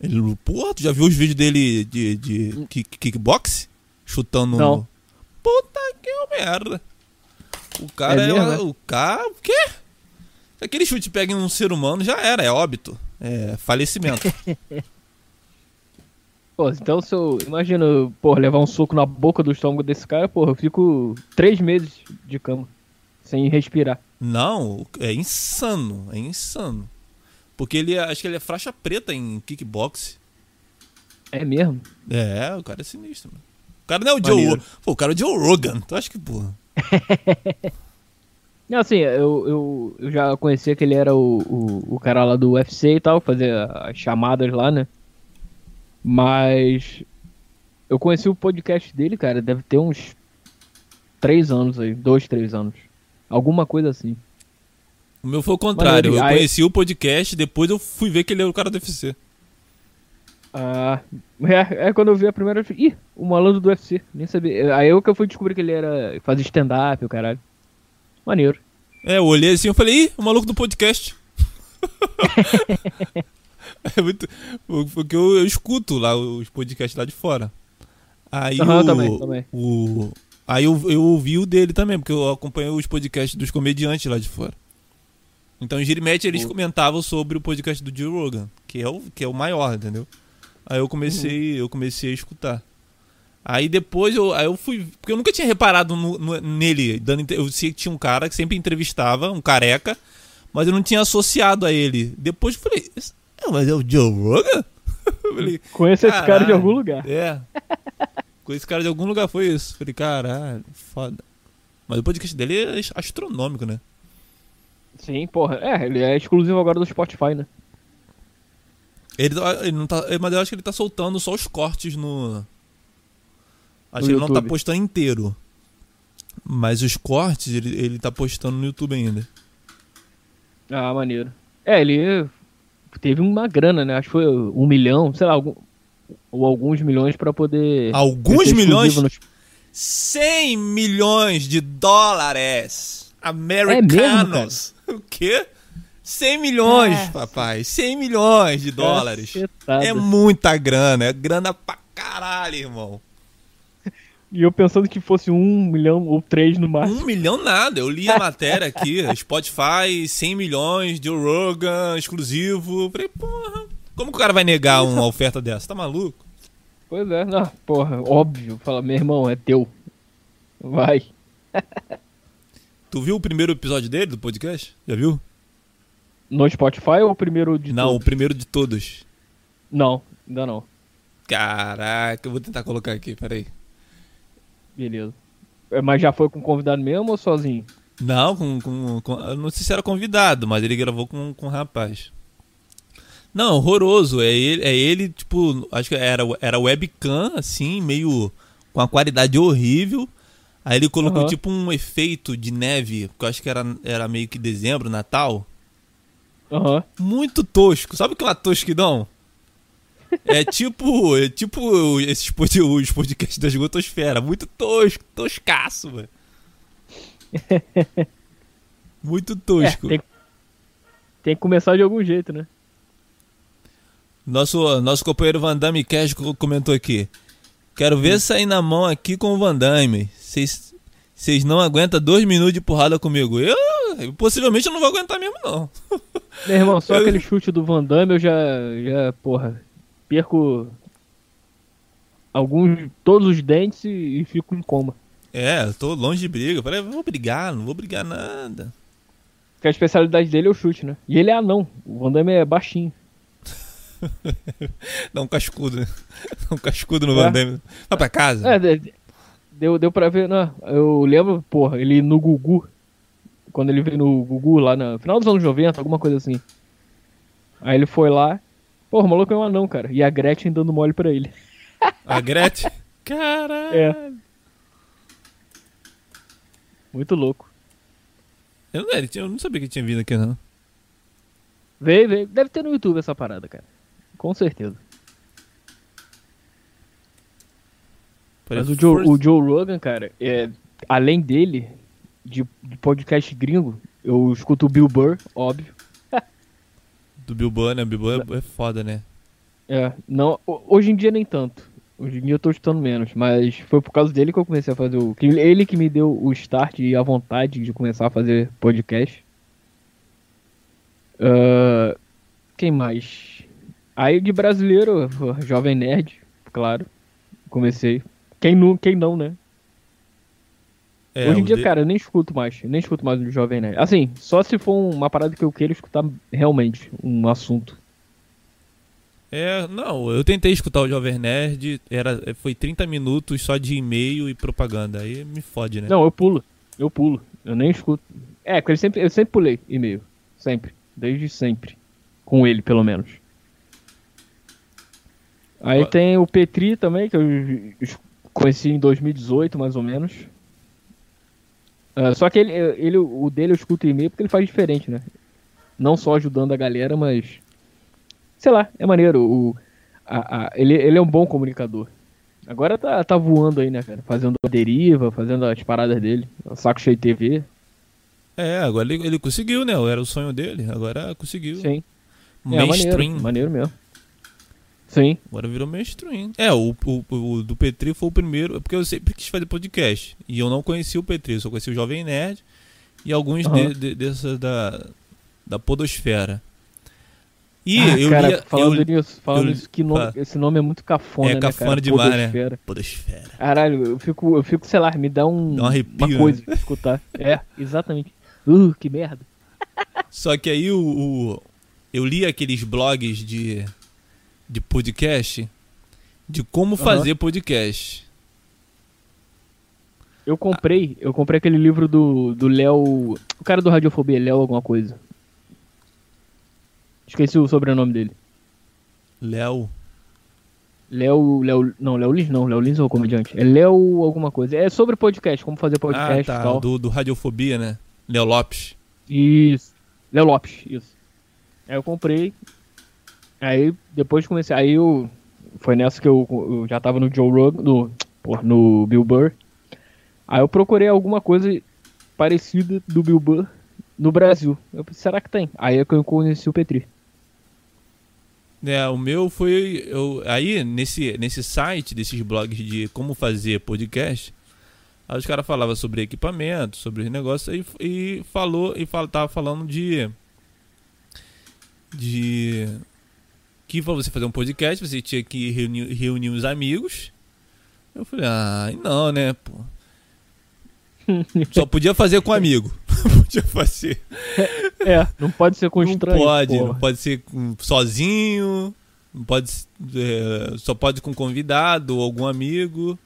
Ele, porra, tu já viu os vídeos dele de, de kick, kickbox? Chutando Não. no. Puta que merda. O cara é, é mesmo, o cara. O quê? Se aquele chute pega em um ser humano, já era, é óbito. É falecimento. *laughs* Pô, então se eu imagino, pô, levar um soco na boca do estômago desse cara, pô, eu fico três meses de cama, sem respirar. Não, é insano, é insano. Porque ele é, acho que ele é faixa preta em kickbox. É mesmo? É, o cara é sinistro, mano. O cara não é o Maneiro. Joe. Pô, o cara é o Joe Rogan. Tu acha que, porra? *laughs* não, assim, eu, eu, eu já conhecia que ele era o, o, o cara lá do UFC e tal, fazer as chamadas lá, né? Mas eu conheci o podcast dele, cara, deve ter uns três anos aí, dois, três anos. Alguma coisa assim. O meu foi o contrário. eu aí... conheci o podcast, depois eu fui ver que ele era o cara do UFC. Ah, é, é quando eu vi a primeira vez. Ih, o malandro do UFC, nem sabia. Aí eu que eu fui descobrir que ele era. fazia stand-up, o caralho. Maneiro. É, eu olhei assim e falei, ih, o maluco do podcast. *laughs* *laughs* É muito. Porque eu, eu, escuto lá os podcasts lá de fora. Aí uhum, o, também, também. o. Aí eu, eu ouvi o dele também, porque eu acompanho os podcasts dos comediantes lá de fora. Então, em Girimete, eles comentavam sobre o podcast do Joe Rogan, que é o, que é o maior, entendeu? Aí eu comecei, uhum. eu comecei a escutar. Aí depois eu, aí eu fui. Porque eu nunca tinha reparado no, no, nele. Dando, eu sei que tinha um cara que sempre entrevistava, um careca, mas eu não tinha associado a ele. Depois eu falei, é, mas é o Joe Rogan? *laughs* Falei, Conheço esse cara de algum lugar. É. Com esse cara de algum lugar foi isso. Falei, caralho, foda. Mas o podcast dele é astronômico, né? Sim, porra. É, ele é exclusivo agora do Spotify, né? Ele, ele não tá. Mas eu acho que ele tá soltando só os cortes no. Acho no que ele YouTube. não tá postando inteiro. Mas os cortes ele, ele tá postando no YouTube ainda. Ah, maneiro. É, ele teve uma grana, né? Acho que foi um milhão, sei lá, algum, ou alguns milhões para poder. Alguns milhões? No... 100 milhões de dólares americanos. É mesmo, *laughs* o quê? 100 milhões, é. papai. 100 milhões de dólares. É muita grana. É grana pra caralho, irmão. E eu pensando que fosse um milhão ou três no máximo. Um milhão nada. Eu li a matéria aqui. *laughs* Spotify, 100 milhões, Joe Rogan, exclusivo. Falei, porra, como que o cara vai negar uma oferta dessa? Tá maluco? Pois é, não, porra, óbvio. Fala, meu irmão, é teu. Vai. *laughs* tu viu o primeiro episódio dele, do podcast? Já viu? No Spotify ou o primeiro de Não, todos? o primeiro de todos. Não, ainda não. Caraca, eu vou tentar colocar aqui, peraí. Beleza. É, mas já foi com convidado mesmo ou sozinho? Não, com, com, com- eu Não sei se era convidado, mas ele gravou com, com um rapaz. Não, horroroso. É ele, é ele, tipo, acho que era, era webcam, assim, meio. com a qualidade horrível. Aí ele colocou, Aham. tipo, um efeito de neve, porque eu acho que era, era meio que dezembro, Natal. Aham. Muito tosco. Sabe aquela tosquidão? É *laughs* tipo, é tipo esses os podcasts da Esgotosfera. Muito tosco, toscaço, velho. Muito *laughs* É, tosco. tem, tem que começar de algum jeito, né? Nosso, nosso companheiro Van Damme Cash co- comentou aqui. Quero ver sair na mão aqui com o Van Damme. Vocês vocês não aguentam dois minutos de porrada comigo. Eu, eu possivelmente eu não vou aguentar mesmo, não. *laughs* Meu irmão, só Eu- aquele chute do Van Damme eu já, já porra, perco alguns, todos os dentes e, e fico em coma. É, eu tô longe de briga. Eu falei, vou brigar, não vou brigar nada. Porque a especialidade dele é o chute, né? E ele é anão. O Van Damme é baixinho. *laughs* Dá um cascudo, né? *laughs* Dá um cascudo no É. Van Damme. Vai pra casa. É, de- deu, deu pra ver, né? Eu lembro, porra, ele no Gugu. Quando ele veio no Gugu lá no final dos anos 90, alguma coisa assim. Aí ele foi lá. Porra, o maluco é um anão, cara. E a Gretchen dando mole pra ele. A Gretchen. *laughs* Caralho. É. Muito louco. Eu, não, eu não sabia que tinha vindo aqui, não. Veio, veio. Deve ter no YouTube essa parada, cara. Com certeza. Mas o Joe, o Joe Rogan, cara, é, além dele, de, de podcast gringo, eu escuto o Bill Burr, óbvio. *laughs* Do Bill Burr, né? O Bill Burr é foda, né? É, não, ho- hoje em dia nem tanto. Hoje em dia eu tô escutando menos, mas foi por causa dele que eu comecei a fazer o. Ele que me deu o start e a vontade de começar a fazer podcast. Ah, quem mais? Aí de brasileiro, Jovem Nerd, claro. Comecei. Quem não, quem não né? É, Hoje em dia, de- cara, eu nem escuto mais. Nem escuto mais o Jovem Nerd. Assim, só se for uma parada que eu queira escutar realmente, um assunto. É, não, eu tentei escutar o Jovem Nerd, era, foi 30 minutos só de e-mail e propaganda. Aí me fode, né? Não, eu pulo. Eu pulo. Eu nem escuto. É, porque ele sempre, eu sempre pulei e-mail. Sempre. Desde sempre. Com ele, pelo menos. Aí Ó. tem o Petri também, que eu conheci em 2018, mais ou menos. Ah, só que ele, ele, o dele eu escuto e-mail porque ele faz diferente, né? Não só ajudando a galera, mas. Sei lá, é maneiro. O, a, a- ele, ele é um bom comunicador. Agora tá, tá voando aí, né, cara? Fazendo a deriva, fazendo as paradas dele. O Saco Cheio TV. É, agora ele, ele conseguiu, né? Era o sonho dele, agora conseguiu. Sim. É, Mainstream. maneiro, maneiro mesmo. Sim. Agora virou mainstream. É, o, o, o do Petri foi o primeiro, porque eu sempre quis fazer podcast. E eu não conhecia o Petri, eu só conhecia o Jovem Nerd e alguns Aham. de, de- dessas da, da Podosfera. E Ah, eu cara, lia. falando eu, nisso, falando eu- nisso, que nome, esse nome é muito cafona, É né, cafona cara? demais, né? Podosfera. Podosfera. Caralho, eu fico, eu fico, sei lá, me dá um, Dá um arrepio, uma coisa de escutar. *laughs* É, exatamente. Uh, que merda. Só que aí o, o- eu li aqueles blogs de, de podcast de como fazer podcast. Eu comprei, eu comprei aquele livro do do Léo, o cara do Radiofobia, Léo alguma coisa. Esqueci o sobrenome dele. Léo. Léo, Léo, não, Léo Lins não, Léo Lins é o comediante. É Léo alguma coisa. É sobre podcast, como fazer podcast Ah, e tá. tal. Do, do Radiofobia, né? Léo Lopes. Isso. Léo Lopes, isso. Aí eu comprei. Aí depois comecei. Aí eu. Foi nessa que eu, eu já tava no Joe Rogan, no, porra, no Bill Burr. Aí eu procurei alguma coisa parecida do Bill Burr no Brasil. Eu pensei, será que tem? Aí é que eu conheci o Petri. É, o meu foi. Eu, aí, nesse, nesse site, desses blogs de como fazer podcast, aí os caras falavam sobre equipamento, sobre os negócios, e, e falou, e fal, tava falando de. De. Que pra você fazer um podcast, você tinha que reunir, reunir os amigos. Eu falei, ah, não, né, pô. *laughs* Só podia fazer com amigo. Não *laughs* podia fazer. É, não pode ser com Não estranho. pode, porra. não pode ser sozinho, não pode, é, só pode com convidado ou algum amigo.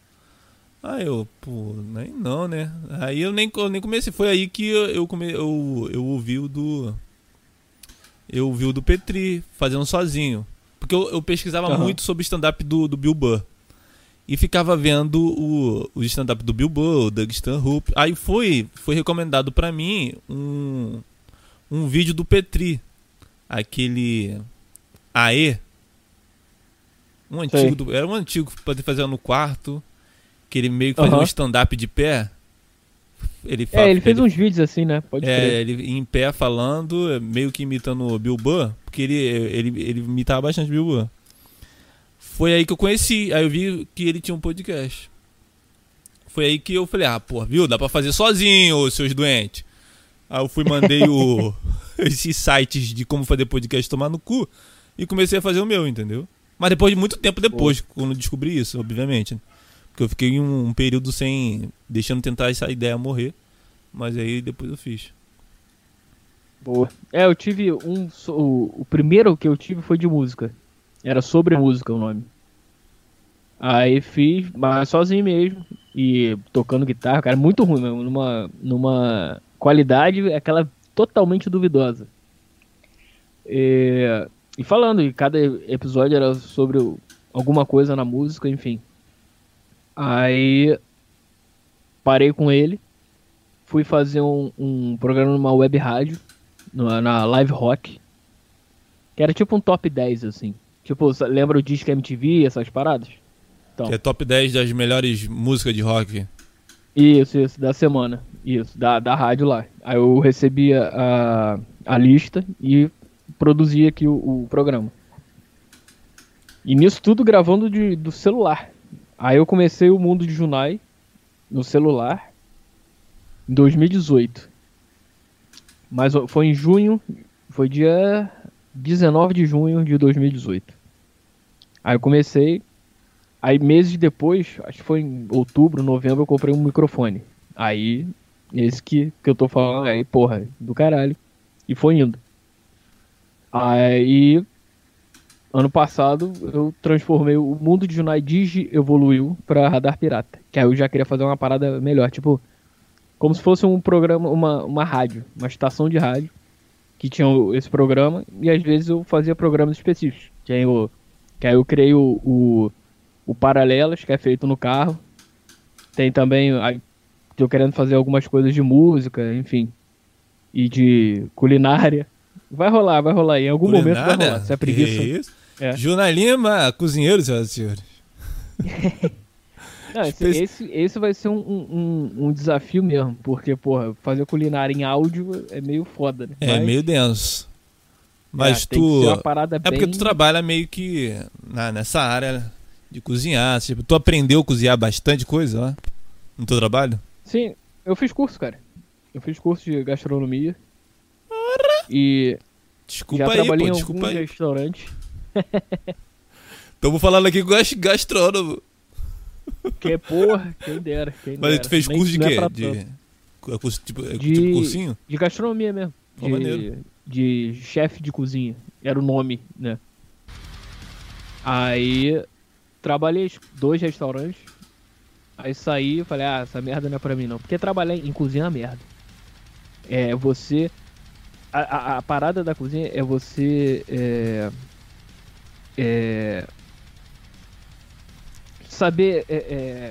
Aí eu, pô, nem não, né? Aí eu nem, eu nem comecei. Foi aí que eu, eu, come, eu, eu ouvi o do. Eu ouvi o do Petri fazendo sozinho. Porque eu, eu pesquisava Aham. muito sobre o stand-up do, do Bill Burr. E ficava vendo o, o stand-up do Bill Burr, o Doug Stanhope. Aí foi, foi recomendado pra mim um, um vídeo do Petri. Aquele. Aê. Um antigo. Do- era um antigo pra fazer no quarto. Que ele meio que fazia Aham. um stand-up de pé. Ele, É, ele fez uns vídeos assim, né? Pode é, crer. ele em pé falando, meio que imitando o Bill Burr, porque ele, ele, ele imitava bastante o Bill Burr. Foi aí que eu conheci, aí eu vi que ele tinha um podcast. Foi aí que eu falei, ah, pô, viu, dá pra fazer sozinho, ô, seus doentes. Aí eu fui, mandei o, *laughs* esses sites de como fazer podcast tomar no cu e comecei a fazer o meu, entendeu? Mas depois de muito tempo depois, quando eu descobri isso, obviamente. Porque eu fiquei um, um período sem. deixando tentar essa ideia morrer. Mas aí depois eu fiz. Boa. É, eu tive um. O, o primeiro que eu tive foi de música. Era sobre música o nome. Aí fiz, mas sozinho mesmo. E tocando guitarra, cara, muito ruim, mesmo, numa, numa qualidade aquela totalmente duvidosa. E, e falando, e cada episódio era sobre alguma coisa na música, enfim. Aí parei com ele, fui fazer um, um programa numa web rádio, na, na Live Rock, que era tipo um top 10, assim. Tipo, lembra o Disque MTV, essas paradas? Então. Que é top 10 das melhores músicas de rock. Isso, isso, da semana. Isso, da, da rádio lá. Aí eu recebia a, a lista e produzia aqui o, o programa. E nisso tudo gravando de, do celular. Aí eu comecei o mundo de Junai no celular em 2018. Mas foi em junho, foi dia 19 de junho de 2018. Aí eu comecei, Aí meses depois, acho que foi em outubro, novembro, eu comprei um microfone. Aí, esse que, que eu tô falando aí, porra, do caralho. E foi indo. Aí, ano passado, eu transformei o mundo de Junai Digi evoluiu pra Radar Pirata. Que aí eu já queria fazer uma parada melhor, tipo, como se fosse um programa, uma, uma rádio, uma estação de rádio que tinha esse programa e às vezes eu fazia programas específicos. Que aí eu, que aí eu criei o, o, o Paralelas, que é feito no carro. Tem também, tô querendo fazer algumas coisas de música, enfim, e de culinária. Vai rolar, vai rolar. Em algum momento vai Culinária? rolar. Se é preguiça. Que isso? É. Juna Lima, cozinheiro, senhoras e senhores. *laughs* Não, esse, Espe- esse, esse vai ser um, um, um- desafio mesmo, porque, porra, fazer culinária em áudio é meio foda, né? É Mas, meio denso. Mas é, tu. É porque bem- tu trabalha meio que na, nessa área de cozinhar. Tipo, tu aprendeu a cozinhar bastante coisa lá no teu trabalho? Sim, eu fiz curso, cara. Eu fiz curso de gastronomia. E Desculpa já aí, trabalhei pô, em alguns aí. restaurantes. Tamo falando aqui com gas- gastrônomo. Que é porra, quem dera. Quem Mas dera. tu fez Nem- curso de é quê? de... é curso, tipo, é De- tipo cursinho? De gastronomia mesmo. De, maneiro. de chefe de cozinha. Era o nome, né? Aí trabalhei dois restaurantes. Aí saí e falei, ah, essa merda não é pra mim não. Porque trabalhar em cozinha é uma merda. É você. A, a- a parada da cozinha é você. É, é, saber. é,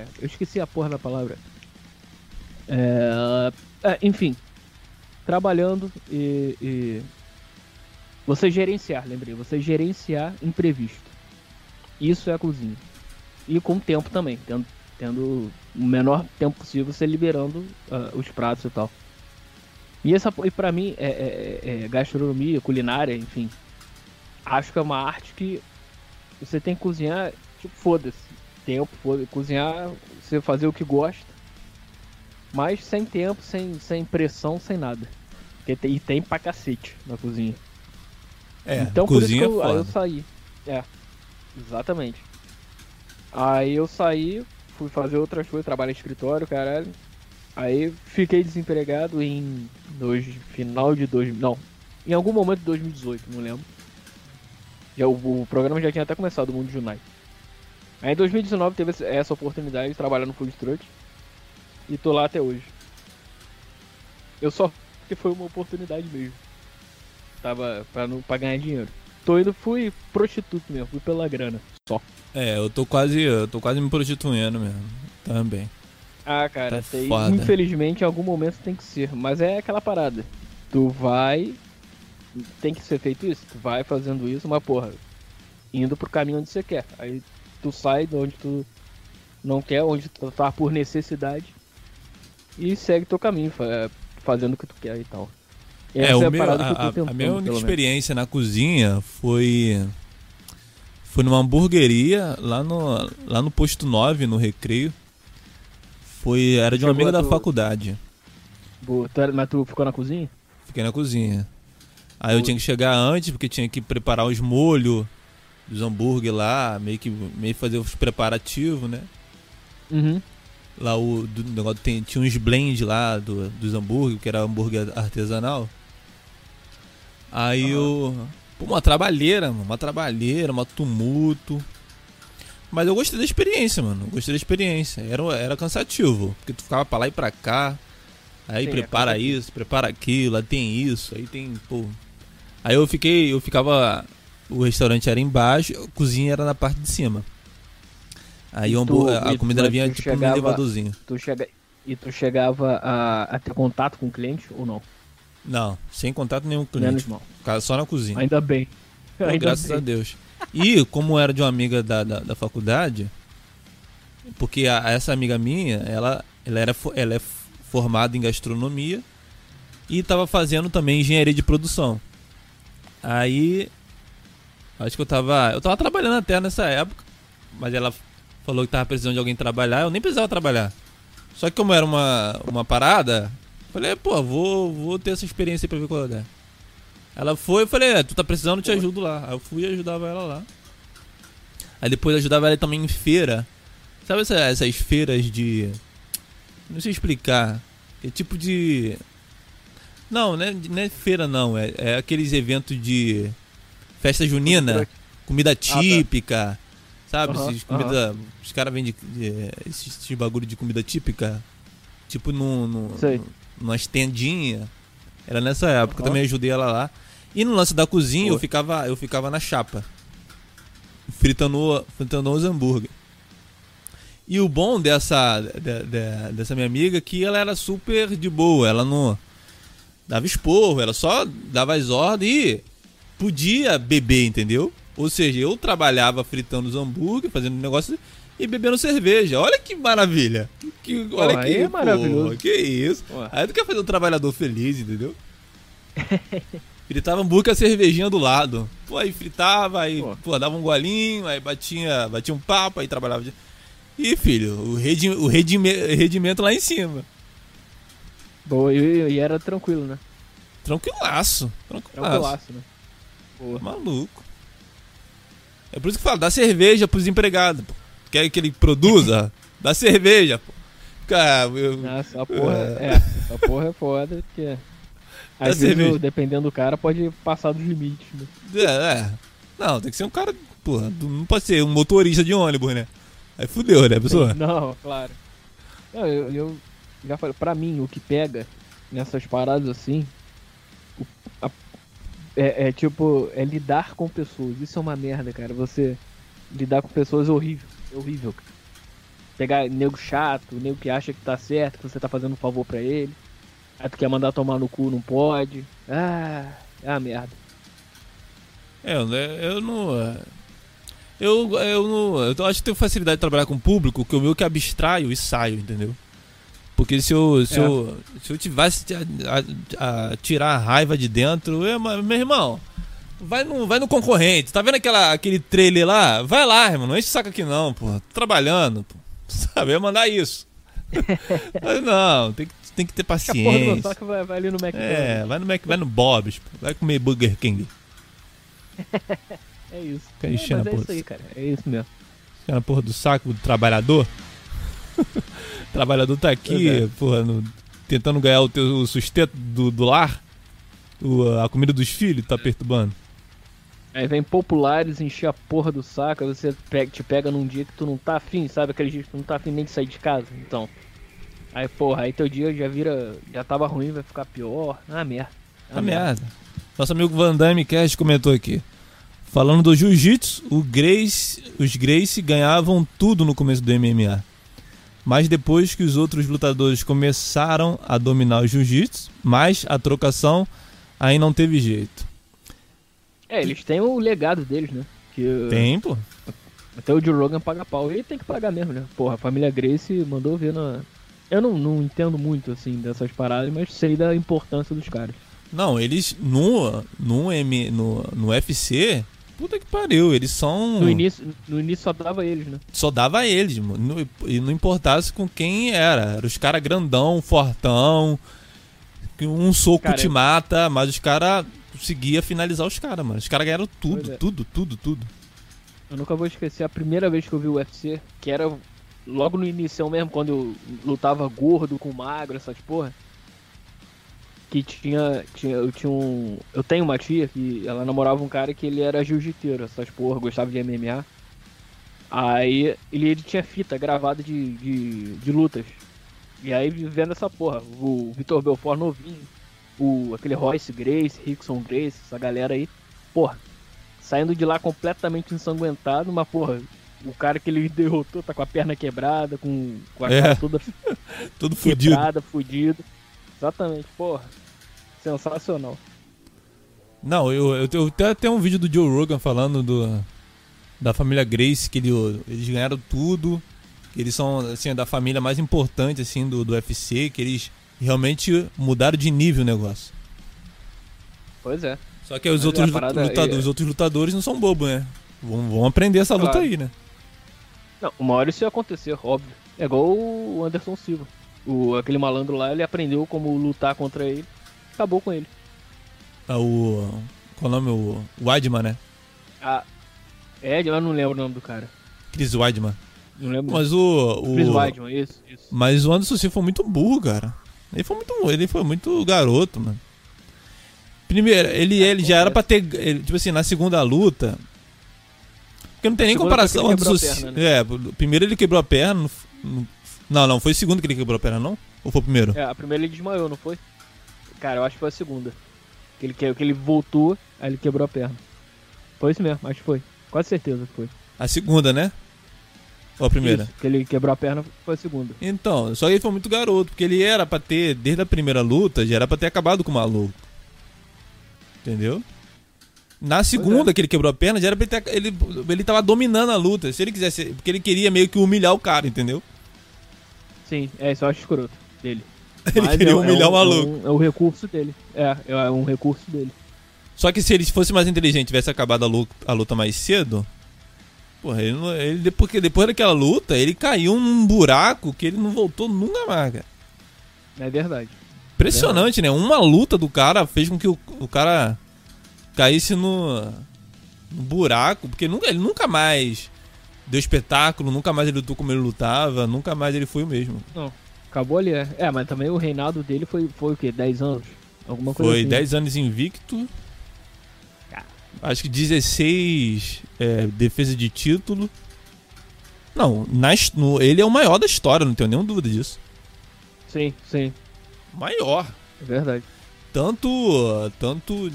é, eu esqueci a porra da palavra. É, é, enfim, trabalhando e, e você gerenciar, lembrei, você gerenciar imprevisto. Isso é a cozinha. E com o tempo também, tendo, tendo o menor tempo possível você liberando ah, os pratos e tal. E essa e para mim é, é- é gastronomia, culinária, enfim. Acho que é uma arte que você tem que cozinhar, tipo, foda-se. Tempo, foda cozinhar, você fazer o que gosta. Mas sem tempo, sem, sem pressão, sem nada. Porque tem, e tem pra cacete na cozinha. É, então por isso que cozinha eu, é aí eu saí. É, exatamente. Aí eu saí, fui fazer outras coisas, trabalho em escritório, caralho. Aí fiquei desempregado em dois, final de dois, não, em algum momento de 2018, não lembro. Já, o, o programa já tinha até começado, o Mundo Junai. Aí em 2019 teve essa oportunidade de trabalhar no Food Truck. E tô lá até hoje. Eu só que foi uma oportunidade mesmo. Tava pra, não, pra ganhar dinheiro. Tô indo, fui prostituto mesmo, fui pela grana. Só. É, eu tô quase. Eu tô quase me prostituindo mesmo. Também. Ah, cara, Tá infelizmente em algum momento tem que ser. Mas é aquela parada. Tu vai. Tem que ser feito isso. Tu vai fazendo isso, mas porra, indo pro caminho onde você quer. Aí tu sai de onde tu não quer, onde tu tá por necessidade. E segue teu caminho, fa- fazendo o que tu quer e tal. É, o a meu, a, a- a tentando, minha única experiência na cozinha foi. Foi numa hamburgueria lá no, lá no posto 9, no recreio. Foi, era de uma Chegou amiga a da tu- faculdade. Boa. Tu era- Mas tu ficou na cozinha? Fiquei na cozinha. Aí eu tinha que chegar antes, porque tinha que preparar os molhos dos hambúrguer lá, meio que meio fazer os preparativos, né? Uhum. Lá o do, negócio tem, tinha uns blend lá do, dos hambúrguer, que era hambúrguer artesanal. Aí eu. Pô, uma trabalheira, mano. Uma trabalheira, uma tumulto. Mas eu gostei da experiência, mano. Gostei da experiência. Era, era cansativo. Porque tu ficava pra lá e pra cá. Aí Sim, é prepara cansativo. isso, prepara aquilo, aí tem isso, aí tem, pô. Aí eu fiquei, eu ficava. O restaurante era embaixo, a cozinha era na parte de cima. Aí tu- a comida tu vinha tipo chegava- elevadorzinho. Tu chega... E tu chegava a, a ter contato com o cliente ou não? Não, sem contato nenhum com o cliente. Menos só na cozinha. Ainda bem. Pô, Ainda graças bem. a Deus. E como era de uma amiga da, da, da faculdade, porque a- essa amiga minha, ela, ela, era, ela é formada em gastronomia e estava fazendo também engenharia de produção. Aí, acho que eu tava, eu tava trabalhando até nessa época, mas ela falou que tava precisando de alguém trabalhar, eu nem precisava trabalhar. Só que como era uma, uma parada, falei, pô, vou, vou ter essa experiência aí pra ver qual é. Ela foi, eu falei, é, tu tá precisando, eu te ajudo lá. Aí eu fui e ajudava ela lá. Aí depois ajudava ela também em feira. Sabe essa- essas feiras de. Não sei explicar. É tipo de. Não, não é, não é feira não. É, é aqueles eventos de. Festa junina. Comida típica. Sabe? Aham, Esses comida. Os caras vendem de- esses, esses bagulho de comida típica. Tipo num. num Sei. numas tendinhas. Era nessa época, eu Aham. também ajudei ela lá. E no lance da cozinha eu ficava, eu ficava na chapa. Fritando, fritando os hambúrguer. E o bom dessa, de- de- dessa minha amiga é que ela era super de boa. Ela não dava esporro, ela só dava as ordens e podia beber, entendeu? Ou seja, eu trabalhava fritando os hambúrguer, fazendo negócio e bebendo cerveja. Olha que maravilha. Que, olha Pô, que é maravilhoso. pô, que isso. Pô. Aí tu quer fazer um trabalhador feliz, entendeu? *laughs* Fritava hambúrguer com a cervejinha do lado. Pô, aí fritava, aí Pô. pô, dava um golinho, aí batia, batia um papo, aí trabalhava de... E filho, o, redi, o redime, rendimento lá em cima. Boa, e, e era tranquilo, né? Tranquilaço. Tranquilaço. Tranquilaço, né? Boa. Maluco. É por isso que eu falo, dá cerveja pros empregados, pô. Quer que ele produza? *laughs* dá cerveja, pô. Cara, eu, Nossa, a porra é. essa porra é foda, porque. Às vezes, cerveja. o- dependendo do cara, pode passar dos limites, né? É, é. Não, tem que ser um cara. Porra, não pode ser um motorista de ônibus, né? Aí fudeu, né, pessoa? Não, claro. Não, eu, eu já falei, pra mim, o que pega nessas paradas assim o- a- é, é tipo, é lidar com pessoas. Isso é uma merda, cara. Você lidar com pessoas é horrível. É horrível, cara. Pegar nego chato, nego que acha que tá certo, que você tá fazendo um favor pra ele. Aí tu quer mandar tomar no cu, não pode. Ah, é uma merda. É, eu, não. Eu, eu não. Eu acho que tenho facilidade de trabalhar com o público, que o meu que abstraio e saio, entendeu? Porque se eu, se É. eu, se eu tivesse a, a- a tirar a raiva de dentro, eu, meu irmão, vai no, vai no concorrente. Tá vendo aquela, aquele trailer lá? Vai lá, irmão. Não enche o saco aqui não, pô. Tô trabalhando, pô. *laughs* Sabe? Eu ia mandar isso. *laughs* Mas não, tem que, tem que ter A porra do paciência. vai, vai ali no McDonald's. É, vai no Mac, vai no Bob's, pô. vai comer Burger King. *laughs* É isso. Fica É, enchendo mas a é porra. isso aí, cara. É isso mesmo. Fica na porra do saco do trabalhador. O trabalhador tá aqui, é. porra, no- tentando ganhar o teu sustento do, do lar. O- a comida dos filhos tá perturbando. Aí vem populares, encher a porra do saco, aí você pega, te pega num dia que tu não tá afim, sabe? Aquele dia que tu não tá afim nem de sair de casa. Então. Aí, porra, aí teu dia já vira. Já tava ruim, vai ficar pior. Ah, merda. Ah, merda. Nosso amigo Van Damme Cast comentou aqui. Falando do jiu-jitsu, o Grace, os Grace ganhavam tudo no começo do MMA. Mas depois que os outros lutadores começaram a dominar o jiu-jitsu, mais a trocação, aí não teve jeito. É, eles têm o legado deles, né? Que, Tem, pô. Até o Joe Rogan paga pau. Ele tem que pagar mesmo, né? Porra, a família Grace mandou ver na. Eu não, não entendo muito, assim, dessas paradas, mas sei da importância dos caras. Não, eles no, no, M, no, no UFC, puta que pariu, eles são. No início, no início só dava eles, né? Só dava eles, mano. E não importasse com quem era. Era os caras grandão, fortão. que Um soco Cara, te eu- mata, mas os caras conseguia finalizar os caras, mano. Os caras ganharam tudo, é. tudo, tudo, tudo. Eu nunca vou esquecer a primeira vez que eu vi o UFC, que era logo no início mesmo, quando eu lutava gordo com magro, essas porra. Que tinha, tinha. Eu tinha um. Eu tenho uma tia que ela namorava um cara que ele era jiu-jiteiro, essas porra, gostava de MMA. Aí ele, ele tinha fita gravada de, de, de lutas. E aí vendo essa porra, o Vitor Belfort novinho, o, aquele Royce Grace, Rickson Grace, essa galera aí, porra, saindo de lá completamente ensanguentado, mas porra, o cara que ele *laughs* derrotou tá com a perna quebrada, com, com a É. cara toda *laughs* Tudo fudido. quebrada, fudido. Exatamente, porra. Sensacional. Não, eu, eu, eu até tenho um vídeo do Joe Rogan falando do, da família Grace, que ele, eles ganharam tudo. que Eles são, assim, da família mais importante, assim, do, do UFC, que eles realmente mudaram de nível o negócio. Pois é. Só que os Mas outros, lutadores, é- os outros lutadores não são bobos, né? Vão, vão aprender essa luta Claro. aí, né? Não, uma hora isso ia acontecer, óbvio. É igual o Anderson Silva. O, aquele malandro lá, ele aprendeu como lutar contra ele. Acabou com ele. Ah, O. Qual o nome? O Weidman, né? Ah, é, eu não lembro o nome do cara. Chris Weidman. Não lembro. Mas o. o Chris Weidman, isso, isso. Mas o Anderson Silva foi muito burro, cara. Ele foi muito, ele foi muito garoto, mano. Primeiro, ele, ele já era pra ter. ele, tipo assim, na segunda luta. Porque não tem nem Segunda comparação. Anderson perna, É, primeiro ele quebrou a perna. no- no- não, não, foi o segundo que ele quebrou a perna, não? Ou foi o primeiro? É, a primeira ele desmaiou, não foi? Cara, eu acho que foi a segunda. Que ele, que, que ele voltou, aí ele quebrou a perna. Foi isso mesmo, acho que foi. Quase certeza que foi. A segunda, né? Ou a primeira? Isso, que ele quebrou a perna foi a segunda. Então, só que ele foi muito garoto, porque ele era pra ter, desde a primeira luta, já era pra ter acabado com o maluco. Entendeu? Na segunda que ele quebrou a perna, já era pra ele ter, ele, ele tava dominando a luta. Se ele quisesse, porque ele queria meio que humilhar o cara, entendeu? Sim, é, isso eu acho escroto dele. *laughs* Ele Mas queria é, humilhar é o um, maluco. É, um, é o recurso dele. É, é um recurso dele. Só que se ele fosse mais inteligente, tivesse acabado a luta, a luta mais cedo, porra, ele, não- ele porque depois daquela luta, ele caiu num buraco que ele não voltou nunca mais, cara. É verdade. Impressionante, né? Uma luta do cara fez com que o, o cara caísse no, no buraco, porque nunca, ele nunca mais deu espetáculo, nunca mais ele lutou como ele lutava, nunca mais ele foi o mesmo. Acabou ali, é. É, mas também o reinado dele foi, foi o quê? 10 anos? Alguma coisa Foi assim. 10 anos invicto, Cara. acho que 16 é, defesa de título. Não, na no- ele é o maior da história, não tenho nenhuma dúvida disso. Sim, sim. Maior. É verdade. tanto tanto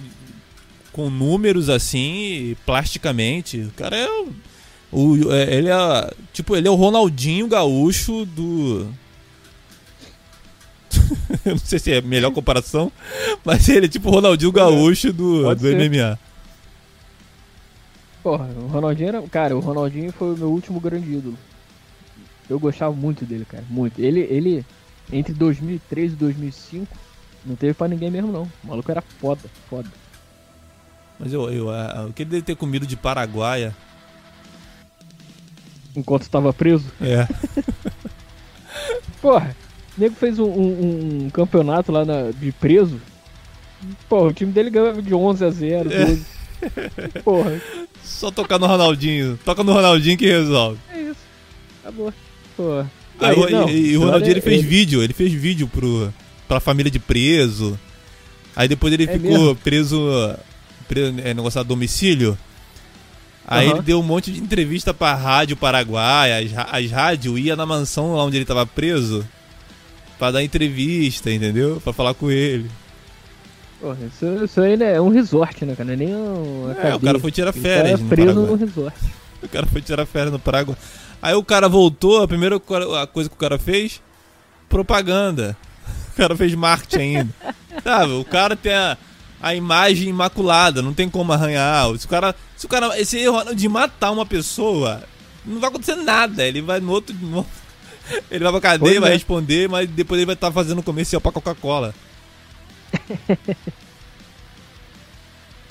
com números assim, plasticamente. O cara é o, é- ele é tipo, ele é o Ronaldinho gaúcho do *laughs* Eu não sei se é a melhor comparação, mas ele é tipo o Ronaldinho gaúcho do, Pode do ser. MMA. Porra, o Ronaldinho era. Cara, o Ronaldinho foi o meu último grande ídolo. Eu gostava muito dele, cara. Muito. Ele, ele entre 2003 e 2005, não teve pra ninguém mesmo, não. O maluco era foda, foda. Mas eu, eu a- o que ele deve ter comido de Paraguaia? Enquanto tava preso. É. *laughs* Porra, o nego fez um, um- um campeonato lá na- de preso. Porra, o time dele ganhava de 11 a 0, É. 12. Porra, Só tocar no Ronaldinho. Toca no Ronaldinho que resolve. é isso. Acabou. Porra. Aí, Aí, não, e, e o Ronaldinho é ele fez ele. vídeo, ele fez vídeo pro, pra família de preso. Aí depois ele É ficou mesmo? preso, preso é, negociado a domicílio. Aí Aham. ele deu um monte de entrevista pra rádio Paraguai, as, as rádios ia na mansão lá onde ele tava preso pra dar entrevista, entendeu? Pra falar com ele. Porra, isso, isso aí né, é um resort, né, cara? Não é nem É, o cadeia. cara foi tirar Ele férias tá no preso Paraguai. no resort. *laughs* O cara foi tirar férias no Paraguai. Aí o cara voltou, a primeira coisa que o cara fez, propaganda. *laughs* O cara fez marketing ainda. *laughs* Sabe, o cara tem a, a imagem imaculada, não tem como arranhar. Se o cara, se o cara, esse erro de matar uma pessoa, não vai acontecer nada. Ele vai no outro, no- *laughs* ele vai pra cadeia, Pois vai é. responder, mas depois ele vai estar fazendo comercial pra Coca-Cola. *laughs*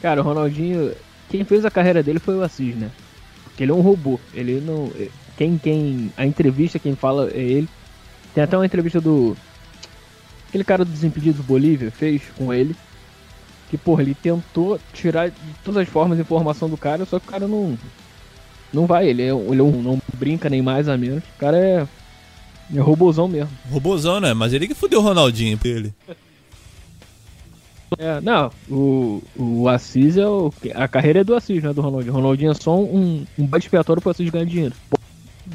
Cara, o Ronaldinho, quem fez a carreira dele foi o Assis, né? Porque ele é um robô. Ele não. Quem, quem. A entrevista, quem fala é ele. Tem até uma entrevista do. Aquele cara do Desimpedidos Bolívia fez com ele. Que, porra, ele tentou tirar de todas as formas a informação do cara, só que o cara não. Não vai, ele é, ele um, não brinca nem mais a menos. O cara é. É robôzão mesmo. Robozão, né? Mas ele que fudeu o Ronaldinho pra ele. É, não, o, o Assis é o. A carreira é do Assis, não é do Ronaldinho. O Ronaldinho é só um, um bode expiatório pro Assis ganhar dinheiro.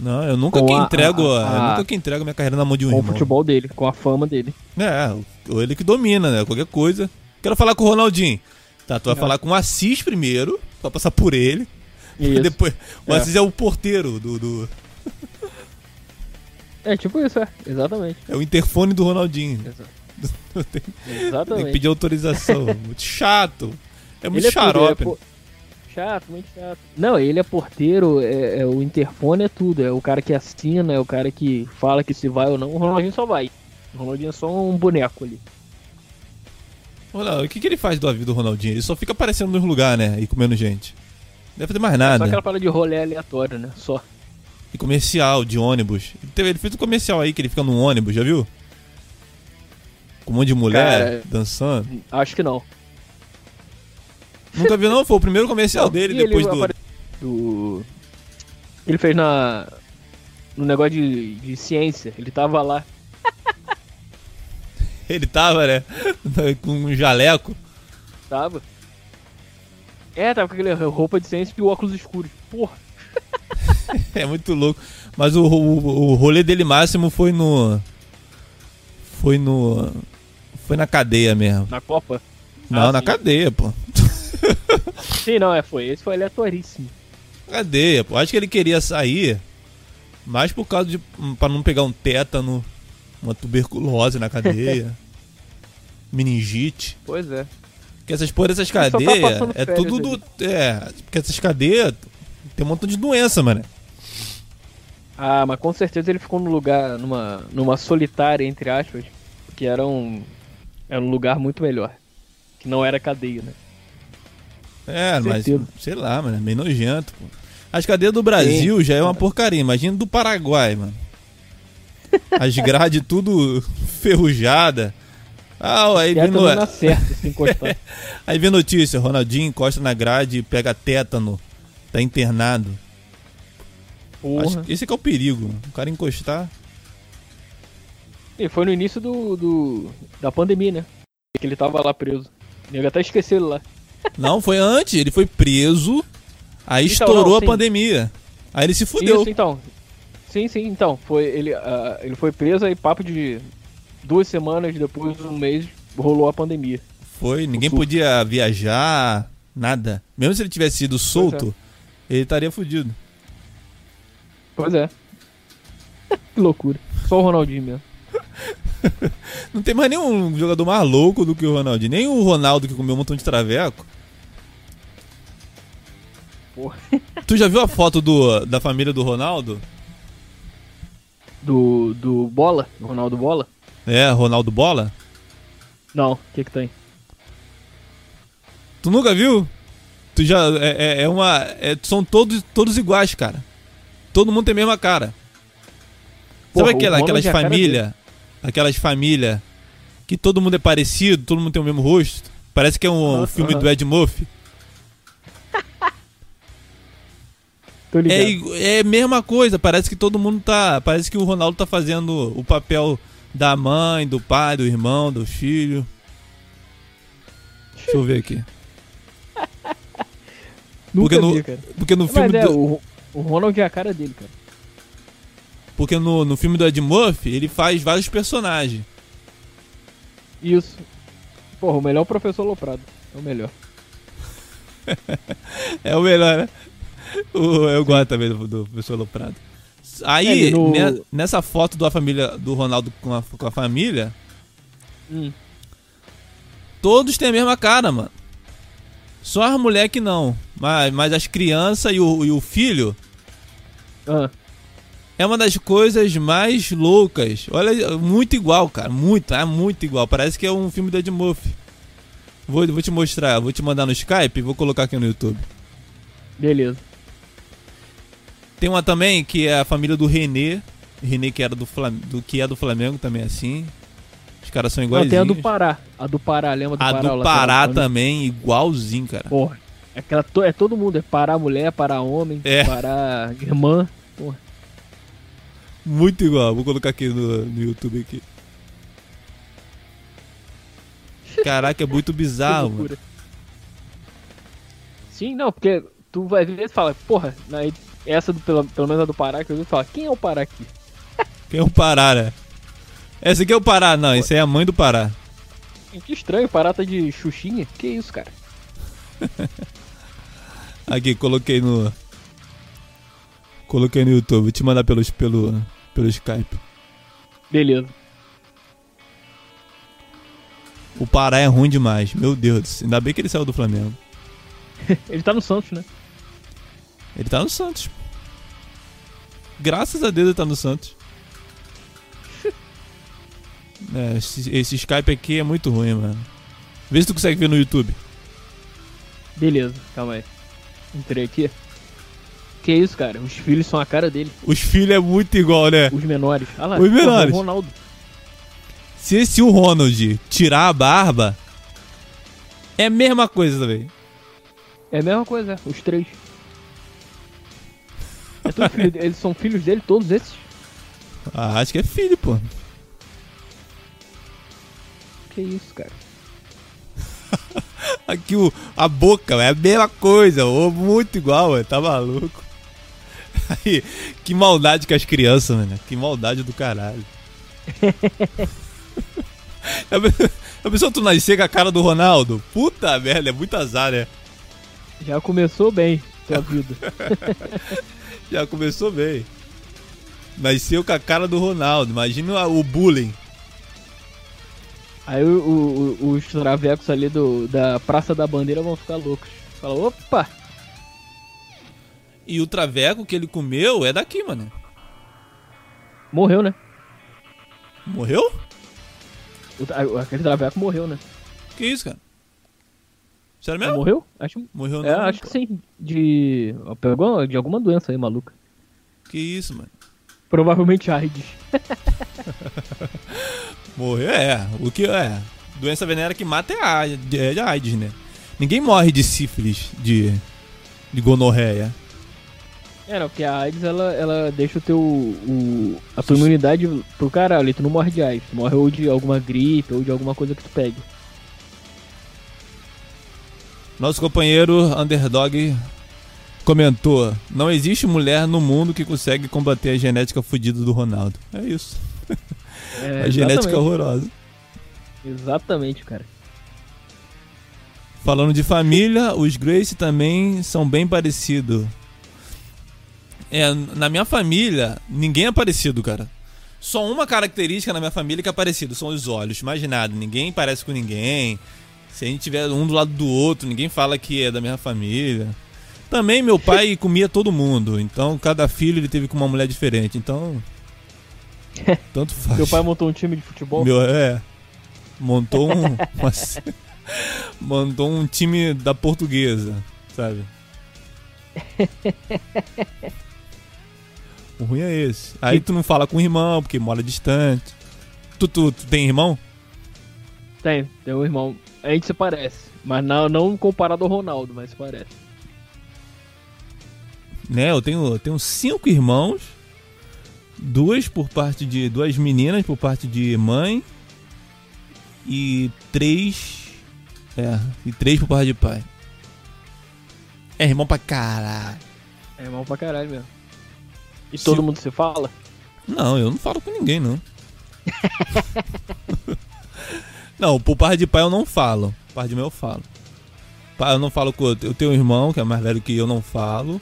Não, eu nunca Com que a- entrego, a- eu a- nunca que entrego minha carreira na mão de um com o irmão. futebol dele, com a fama dele. É, o- ele que domina, né? Qualquer coisa. Quero falar com o Ronaldinho. Tá, tu vai É. falar com o Assis primeiro, pra passar por ele. E *laughs* Isso. depois. O É. Assis é o porteiro do. do- É tipo isso, é. Exatamente. é o interfone do Ronaldinho. Exa- *laughs* Tem, tem que Exatamente. pedir autorização. *laughs* muito chato. É muito Ele é tudo, é xarope. po- Chato, muito chato. Não, ele é porteiro, é, é o interfone é tudo. É o cara que assina, é o cara que fala que se vai ou não. O Ronaldinho só vai. O Ronaldinho é só um boneco ali. Ronaldo, o que, que ele faz da vida do Ronaldinho? Ele só fica aparecendo nos lugares, né? E comendo gente. Não deve fazer mais Só nada. aquela parada de rolê aleatório, né? Só. E comercial de ônibus. Ele, teve- ele fez um comercial aí que ele fica num ônibus, já viu? Com um monte de mulher Cara, dançando. Acho que não. Nunca viu, não? Foi o primeiro comercial Não, dele depois ele do. apare- do. Ele fez na. No negócio de, de ciência. Ele tava lá. Ele tava, né? *laughs* Com um jaleco. Tava. É, tava com aquele roupa de ciência e óculos escuros. Porra. *laughs* É muito louco. Mas o, o, o rolê dele máximo foi no. Foi no. Foi na cadeia mesmo. Na Copa. Não, Ah, na sim. cadeia, pô. *laughs* Sim, não, é, foi. Esse foi aleatoríssimo. Cadeia, pô. Acho que ele queria sair. Mais por causa de. pra não pegar um tétano, uma tuberculose na cadeia. Meningite. Pois é. Porque essas porra dessas tá cadeias passando é tudo do. É, porque essas cadeias tem um montão de doença, mano. Ah, mas com certeza ele ficou num lugar, numa, numa solitária, entre aspas, que era um, era um lugar muito melhor. Que não era cadeia, né? É, mas Certeza. sei lá, mano, é meio nojento, pô. As cadeias do Brasil já é uma porcaria, imagina do Paraguai, mano. As grades tudo *laughs* ferrujada. Ah, aí vem, no... se encostar. *laughs* aí vem notícia, Ronaldinho encosta na grade e pega tétano. Tá internado. Acho Porra. que esse é o perigo, o cara encostar. E foi no início do, do, da pandemia, né? Que ele tava lá preso. O nego até esqueceu ele lá. *laughs* Não, foi antes, ele foi preso, aí Então, estourou não, a pandemia. Aí ele se fudeu. Isso, então. Sim, sim, então. Foi, ele, ah, ele foi preso aí, papo de duas semanas depois, um mês, rolou a pandemia. Foi, ninguém podia viajar, nada. Mesmo se ele tivesse sido solto, ele estaria fudido. Pois é. *laughs* que loucura. Só o Ronaldinho mesmo. *laughs* Não tem mais nenhum jogador mais louco do que o Ronaldinho. Nem o Ronaldo que comeu um montão de traveco. Porra. *laughs* Tu já viu a foto do, da família do Ronaldo? Do, do Bola? Do Ronaldo Bola? É, Ronaldo Bola? Não, o que que tem? Tu nunca viu? Tu já. É, é- é uma. é- são todos, todos iguais, cara. Todo mundo tem a mesma cara. Porra, Sabe aquela, aquelas é a cara famílias? Aquelas famílias que todo mundo é parecido, todo mundo tem o mesmo rosto. Parece que é um Aham, filme aham. do Ed Murphy. *laughs* Tô ligado. É, é a mesma coisa, parece que todo mundo tá. Parece que o Ronaldo tá fazendo o papel da mãe, do pai, do irmão, do filho. Deixa eu ver aqui. *laughs* Nunca Porque no, vi, cara. porque no filme Mas é, do, o, o Ronald é a cara dele, cara. porque no, no filme do Ed Murphy, ele faz vários personagens. Isso. Porra, o melhor professor Loprado. É o melhor. *laughs* É o melhor, né? O- eu gosto também do, do professor Loprado. Aí, É, no- ne- nessa foto da família do Ronaldo com a, com a família, Hum. todos têm a mesma cara, mano. Só as mulheres que não. Mas, mas as crianças e o, e o filho Ah, é uma das coisas mais loucas. Olha, muito igual, cara. Muito, é muito igual. Parece que é um filme do Ed Murphy. Vou, vou te mostrar, vou te mandar no Skype e vou colocar aqui no YouTube. beleza. Tem uma também que é a família do Renê. Renê que era do, Flam... do que é do Flamengo também assim. Os caras são iguais. tem a do Pará. A do Pará, lembra do A Pará? do lá, que Pará também, igualzinho, cara. Porra. É, aquela, to- é todo mundo. É Pará mulher, Pará homem, É. Pará irmã. Porra. Muito igual. Vou colocar aqui no, no YouTube aqui. Caraca, é muito bizarro. Sim, não, porque tu vai ver e fala, porra, na, essa do, pelo, pelo menos a do Pará, que eu vi fala, quem é o Pará aqui? *laughs* Quem é o Pará, né? Esse aqui é o Pará, não. Esse aí é a mãe do Pará. Que estranho, o Pará tá de xuxinha. Que isso, cara? *laughs* Aqui, coloquei no. Coloquei no YouTube. Vou te mandar pelos, pelo, pelo Skype. Beleza. O Pará é ruim demais. Meu Deus. Ainda bem que ele saiu do Flamengo. *laughs* Ele tá no Santos, né? Ele tá no Santos. Graças a Deus ele tá no Santos. *laughs* É, esse, esse Skype aqui é muito ruim, mano. Vê se tu consegue ver no YouTube. Beleza, calma aí. Entrei aqui. Que isso, cara? Os filhos são a cara dele. Os filhos é muito igual, né? Os menores. Ah lá, Os menores. O Ronaldo. Se esse o Ronald tirar a barba, é a mesma coisa também. É a mesma coisa, os três. É tudo filho Eles são filhos dele, todos esses? Ah, acho que é filho, pô. Que isso, cara? *laughs* Aqui o, a boca, é a mesma coisa, ô, muito igual, ué, tá maluco. *laughs* Aí, que maldade com as crianças, mano. Que maldade do caralho. pe- *laughs* a pessoa tu nascer com a cara do Ronaldo? Puta merda, é muito azar, né? Já começou bem tua vida. Já começou bem. Nasceu com a cara do Ronaldo. Imagina o bullying. Aí o- o- os travecos ali do, da Praça da Bandeira vão ficar loucos. Fala, opa! E o traveco que ele comeu é daqui, mano. Morreu, né? Morreu? O aquele traveco morreu, né? Que isso, cara? Sério mesmo? morreu? Acho, Morreu é, não, acho pô. que sim. De. Pegou de alguma doença aí, maluca. Que isso, mano? Provavelmente AIDS. *laughs* Morreu, é. O que é? Doença venérea que mata é a AIDS, é né? Ninguém morre de sífilis, de, de gonorreia. É, não, porque a AIDS ela, ela deixa o teu. O, a tua imunidade pro caralho. E tu não morre de AIDS. Tu morre ou de alguma gripe ou de alguma coisa que tu pegue. Nosso companheiro Underdog comentou: Não existe mulher no mundo que consegue combater a genética fodida do Ronaldo. É isso. É, *laughs* a genética horrorosa. Exatamente, cara. Falando de família, os Grace também são bem parecidos. É, na minha família, ninguém é parecido, cara. Só uma característica na minha família que é parecido, são os olhos, mais nada. Ninguém parece com ninguém. Se a gente tiver um do lado do outro, ninguém fala que é da mesma família. Também meu pai *laughs* comia todo mundo, então cada filho ele teve com uma mulher diferente, então *laughs* tanto faz. Teu pai montou um time de futebol? Meu, é. Montou um. *laughs* uma- montou um time da portuguesa, sabe? o ruim é esse. Aí tu não fala com o irmão, porque mora distante. Tu, tu, tu tem irmão? Tem, tem um irmão. A gente se parece. Mas não, não comparado ao Ronaldo, mas se parece. Né, eu tenho, eu tenho cinco irmãos. Duas por parte de. Duas meninas por parte de mãe. E três. É, e três por parte de pai. É irmão pra caralho. É irmão pra caralho mesmo. E Se- todo mundo se fala? Não, eu não falo com ninguém, não. *laughs* não, por par de pai eu não falo. Par de mãe eu falo. Eu não falo com. Eu tenho um irmão que é mais velho que eu, não falo.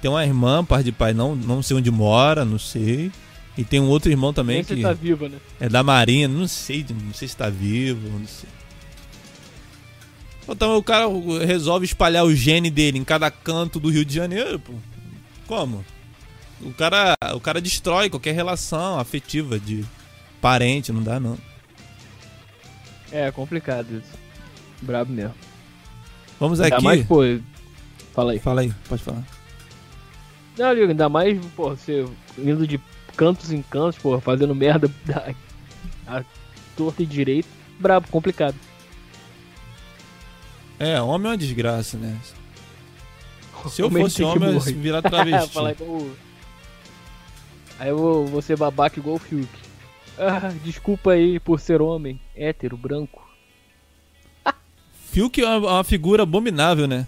Tem uma irmã, par de pai, não, não sei onde mora, não sei. E tem um outro irmão também Nem que se tá viva, né? é da Marinha, não sei, não sei se tá vivo, não sei. Então o cara resolve espalhar o gene dele em cada canto do Rio de Janeiro, pô. Como? O cara, o cara destrói qualquer relação afetiva de parente, não dá não. É complicado isso. Brabo mesmo. Vamos Ainda aqui. mais, pô. Fala aí. Fala aí, pode falar. Não, Liga, ainda mais, pô, você indo de cantos em cantos, pô, fazendo merda da, a torta e direito. Brabo, complicado. É, homem é uma desgraça, né? Se eu fosse homem, eu ia virar travesti. *laughs* Aí eu vou, vou ser babaca igual o Fiuk. Ah, desculpa aí por ser homem, hétero, branco. Fiuk é uma, uma figura abominável, né?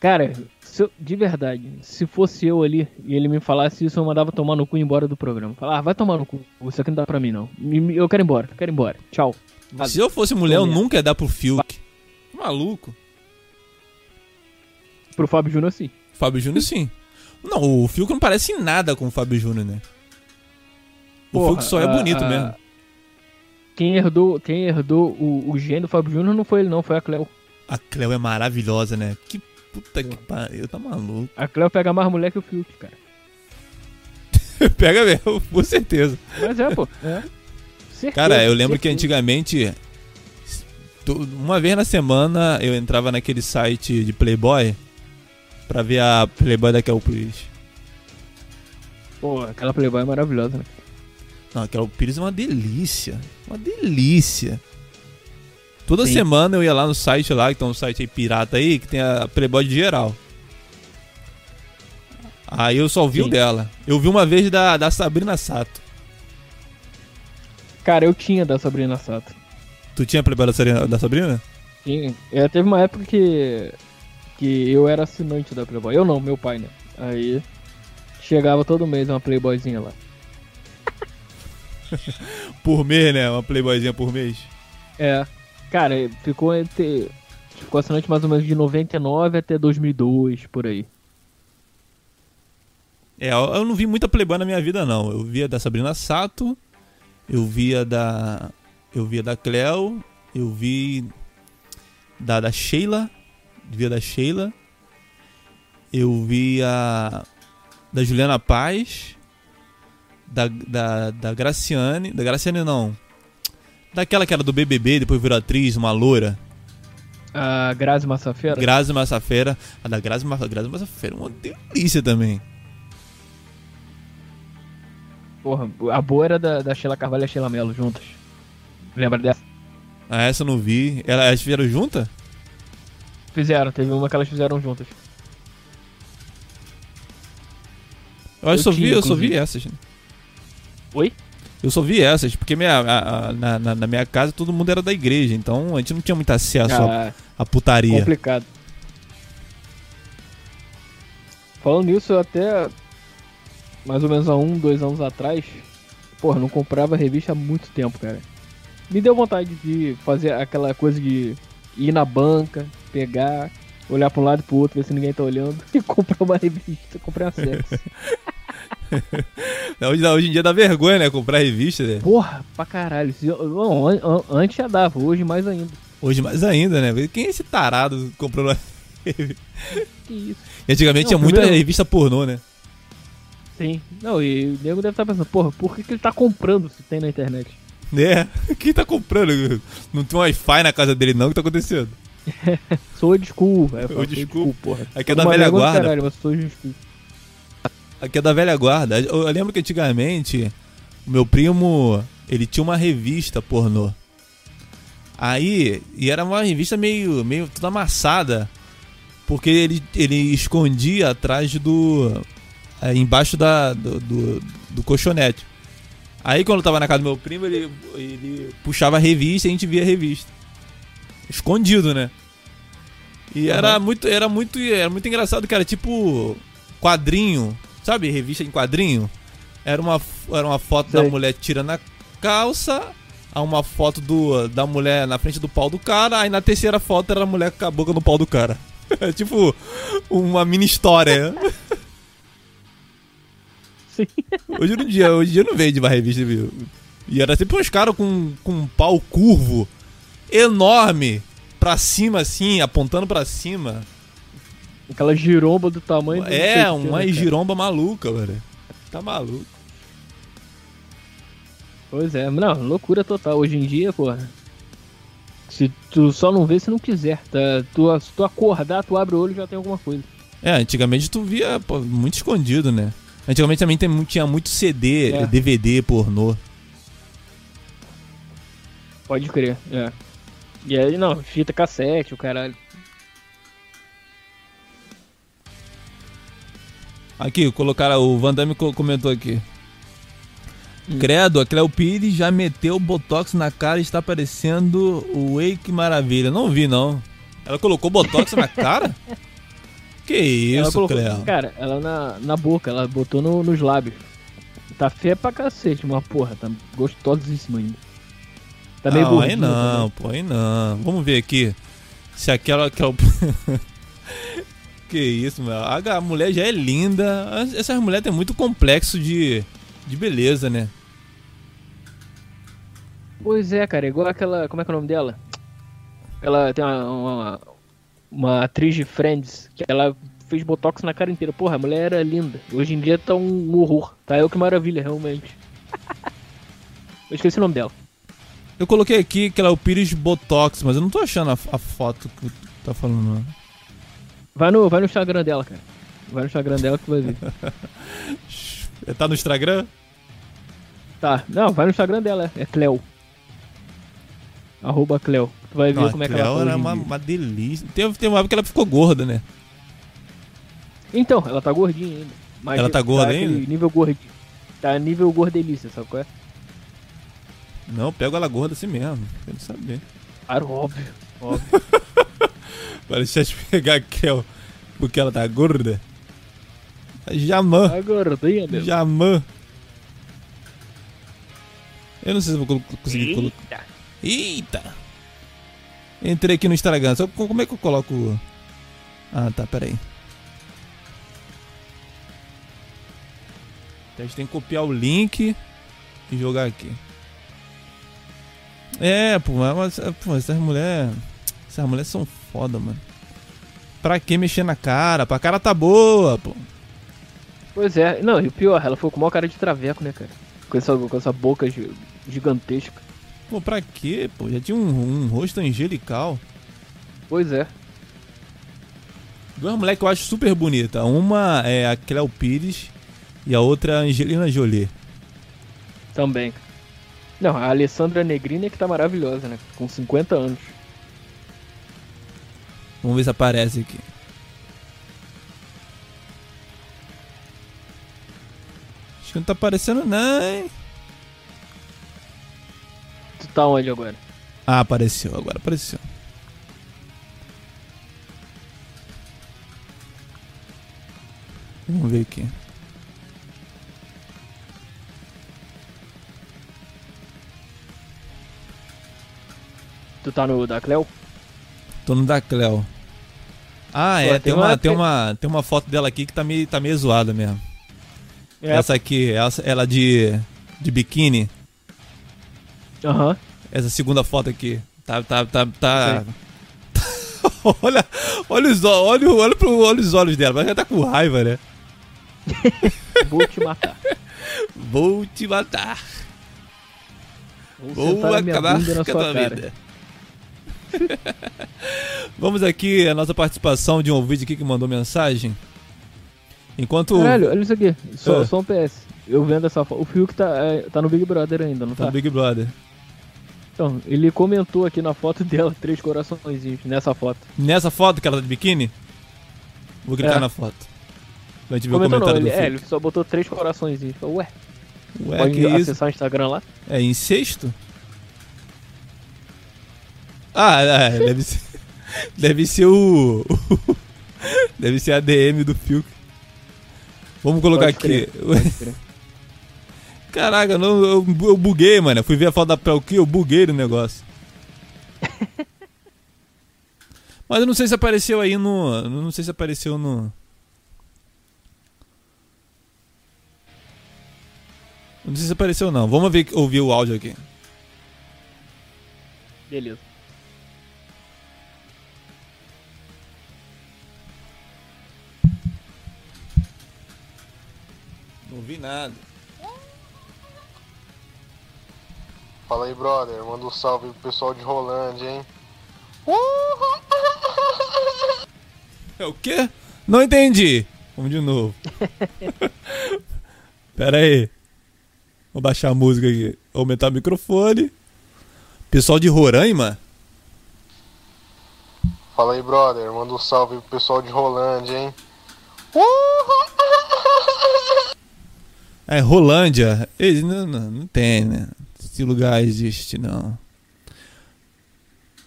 Cara, se eu- de verdade, se fosse eu ali e ele me falasse isso, eu mandava tomar no cu e ir embora do programa. Falar, ah, vai tomar no cu, isso aqui não dá pra mim não. Eu quero ir embora, eu quero ir embora. Tchau. Se eu fosse mulher, eu nunca ia dar pro Fiuk. Maluco. Pro Fábio Júnior, sim. Fábio Júnior, sim. Não, o Fiuk não parece em nada com o Fábio Júnior, né? O Porra, Fiuk só é bonito a- mesmo. Quem herdou, quem herdou o, o gênio do Fábio Júnior não foi ele, não, foi a Cleo. A Cleo é maravilhosa, né? Que puta que pariu, tá maluco. A Cleo pega mais mulher que o Fiuk, cara. *laughs* Pega mesmo, *laughs* com certeza. Mas é, pô. *laughs* É. Certeza, Cara, eu lembro que certeza. antigamente, tu- uma vez na semana, eu entrava naquele site de Playboy pra ver a Playboy da Kel Pires. Pô, aquela Playboy é maravilhosa, né? Não, a Kel Pires é uma delícia. Uma delícia. Toda Sim. semana eu ia lá no site lá, que tem um site aí pirata aí, que tem a Playboy de geral. Aí eu só vi o dela. Eu vi uma vez da, da Sabrina Sato. Cara, eu tinha da Sabrina Sato. Tu tinha a Playboy da Sabrina? Da Sabrina? Tinha. É, teve uma época que. que eu era assinante da Playboy. Eu não, meu pai, né? Aí. Chegava todo mês uma Playboyzinha lá. *laughs* Por mês, né? Uma Playboyzinha por mês. É. Cara, ficou entre. Ficou assinante mais ou menos de 99 até 2002, por aí. É, eu não vi muita Playboy na minha vida, não. Eu via da Sabrina Sato, eu via da. Eu via da Cleo, eu vi da, da Sheila, via da Sheila, eu via da Juliana Paz, da, da, da Graciane, da Graciane não, daquela que era do BBB, depois virou atriz, uma loura, A Grazi Massafera. Grazi Massafera, a da Grazi, Ma- Grazi Massafera, uma delícia também. Porra, a boa era da, da Sheila Carvalho e a Sheila Mello juntas. Lembra dessa? Ah, essa eu não vi. Ela- Elas fizeram junta? Fizeram, teve uma que elas fizeram juntas. Eu Eu só vi, tinha, eu só vi inclusive. essas. Oi? Eu só vi essas, porque minha, a- a- na, na- minha casa todo mundo era da igreja, então a gente não tinha muito acesso à Ah, à putaria. complicado. Falando nisso, eu até mais ou menos há um, dois anos atrás, porra, não comprava revista há muito tempo, cara. Me deu vontade de fazer aquela coisa de ir na banca, pegar, olhar pra um lado e pro outro, ver se ninguém tá olhando *laughs* e comprar uma revista, comprar acesso. *laughs* *laughs* Hoje, hoje em dia dá vergonha, né? Comprar revista, né? Porra, pra caralho. An- antes já dava, hoje mais ainda. Hoje mais ainda, né? Quem é esse tarado que comprou uma revista? *laughs* Que isso. E Antigamente Não, tinha muita primeiro- revista pornô, né? Sim. Não, e o nego deve estar pensando, porra, por que, que ele tá comprando se tem na internet? É. *laughs* Quem tá comprando? Não tem um Wi-Fi na casa dele, não? O que tá acontecendo? Sou old school, velho. Old Sou school. porra. Aqui é da velha do guarda. Caralho, mas sou old school. Aqui é da velha guarda. Eu eu lembro que antigamente o meu primo, ele tinha uma revista pornô. Aí, e era uma revista meio, meio toda amassada, porque ele, ele escondia atrás do. é, embaixo da, do, do, do colchonete. Aí quando eu tava na casa do meu primo, ele, ele puxava a revista e a gente via a revista. Escondido, né? E era muito, era muito, era muito engraçado, cara, tipo quadrinho, sabe, revista em quadrinho. Era uma, era uma foto da Sei. mulher tirando a calça, a uma foto do, da mulher na frente do pau do cara, aí na terceira foto era a mulher com a boca no pau do cara. É *laughs* tipo uma mini história. Sim. Hoje em dia, hoje em dia não vende mais revista, viu? E era sempre uns caras com, com um pau curvo, enorme, pra cima assim, apontando pra cima. Aquela giromba do tamanho do. É, uma né, giromba maluca, velho. Tá maluco. Pois é, não, loucura total. Hoje em dia, porra. Se tu só não vê se não quiser. Tá? Tu, se tu acordar, tu abre o olho e já tem alguma coisa. É, antigamente tu via pô, muito escondido, né? Antigamente também tem, tinha muito CD, É. DVD, pornô. Pode crer, é. E aí, não, fita cassete, o caralho. Aqui, colocaram, o Van Damme co- comentou aqui. Hum. Credo, a Cleo Pires já meteu botox na cara e está parecendo o Wake Maravilha. Não vi, não. Ela colocou botox na cara? *laughs* Que ela isso, colocou, Cleo. cara, ela na, na boca, ela botou no- nos lábios. Tá feia pra cacete, mas porra, tá gostosíssima ainda. Tá meio não, aí não, também. pô, aí não. Vamos ver aqui. Se aquela. aquela... *laughs* que isso, meu. A, mulher já é linda. As- Essas mulheres têm muito complexo de, de beleza, né? Pois é, cara, igual aquela. Como é que é o nome dela? Ela tem uma, uma, uma atriz de Friends que ela fez botox na cara inteira. Porra, a mulher era linda. Hoje em dia tá um horror. Tá eu que maravilha, realmente. *laughs* eu esqueci o nome dela. Eu coloquei aqui que ela é o Pires Botox, mas eu não tô achando a, a foto que tu tá falando, não. Vai no, vai no Instagram dela, cara. Vai no Instagram dela que tu vai ver. *laughs* Tá no Instagram? Tá, não, vai no Instagram dela, é Cleo. Arroba Cleo. Tu vai ver Não, como é que ela tá era uma, uma delícia. Tem, tem uma época que ela ficou gorda, né? Então, ela tá gordinha ainda. Mas Ela tá gorda aquele ainda? Nível gordinho. Tá nível gordelícia, sabe qual é? Não, pego ela gorda assim mesmo. Quero saber. Claro, óbvio. Óbvio. *laughs* Vai deixar de pegar a Kel porque ela tá gorda. Jamã. Tá gordinha, meu. Jamã. Eu não sei se vou conseguir colocar. Eita. Eita! Entrei aqui no Instagram. Só co- como é que eu coloco. Ah, tá, peraí. A gente tem que copiar o link e jogar aqui. É, pô, mas, pô essas mulheres. Essas mulheres são foda, mano. Pra que mexer na cara? Pra cara tá boa, pô. Pois é, não, e o pior, ela foi com uma cara de traveco, né, cara? Com essa, com essa boca gi- gigantesca. Pô, pra quê, pô? Já tinha um, um rosto angelical. Pois é. Duas que eu acho super bonita. Uma é a Cleo Pires e a outra é a Angelina Jolie. Também. Não, a Alessandra Negrini é que tá maravilhosa, né? Com 50 anos. Vamos ver se aparece aqui. Acho que não tá aparecendo não, hein? Tu tá onde agora? Ah, apareceu, agora apareceu. Vamos ver aqui. Tu tá no da Cleo? Tô no da Cleo. Ah, Pô, é, tem tem uma, uma- tem, uma, tem uma foto dela aqui que tá meio, tá meio zoada mesmo. É. Essa aqui, essa, ela de, de biquíni. Aham. Essa segunda foto aqui. Tá, tá, tá, tá. *laughs* olha, olha os olhos, olha, olha, pro, olha os olhos dela, mas ela tá com raiva, né? *laughs* Vou te matar. Vou te matar. Vou, Vou acabar com a sua tua cara. vida. *laughs* Vamos aqui a nossa participação de um ouvinte aqui que mandou mensagem. Enquanto Caralho, olha isso aqui. Só, Ah. só um PS. Eu vendo essa foto. O Fiuk tá, é, tá no Big Brother ainda, não tá tá? no Big Brother. Então, ele comentou aqui na foto *laughs* dela três coraçõezinhos nessa foto. Nessa foto que ela tá de biquíni? Vou clicar É. na foto. Pra gente ver o Comentou não, comentário ele, do é, ele só botou três coraçõezinhos. Falei, Ué, Ué, pode que isso? acessar o Instagram lá? É incesto? Ah, é, deve ser. *laughs* Deve ser o. *laughs* Deve ser a DM do Fiuk. Vamos colocar Pode aqui. crer. *laughs* Caraca, não, eu, eu buguei, mano. Eu fui ver a foto da Pelqui, eu buguei no negócio. Mas eu não sei se apareceu aí no. Não sei se apareceu no. Não sei se apareceu não. Vamos ver, ouvir o áudio aqui. Beleza. Vi nada. Fala aí, brother. Manda um salve pro pessoal de Rolândia, hein? É o quê? Não entendi. Vamos de novo. *laughs* Pera aí. Vou baixar a música aqui. Aumentar o microfone. Pessoal de Roraima? Fala aí, brother. Manda um salve pro pessoal de Rolândia, hein? É, Rolândia. Não, não, não tem, né? Esse lugar existe, não.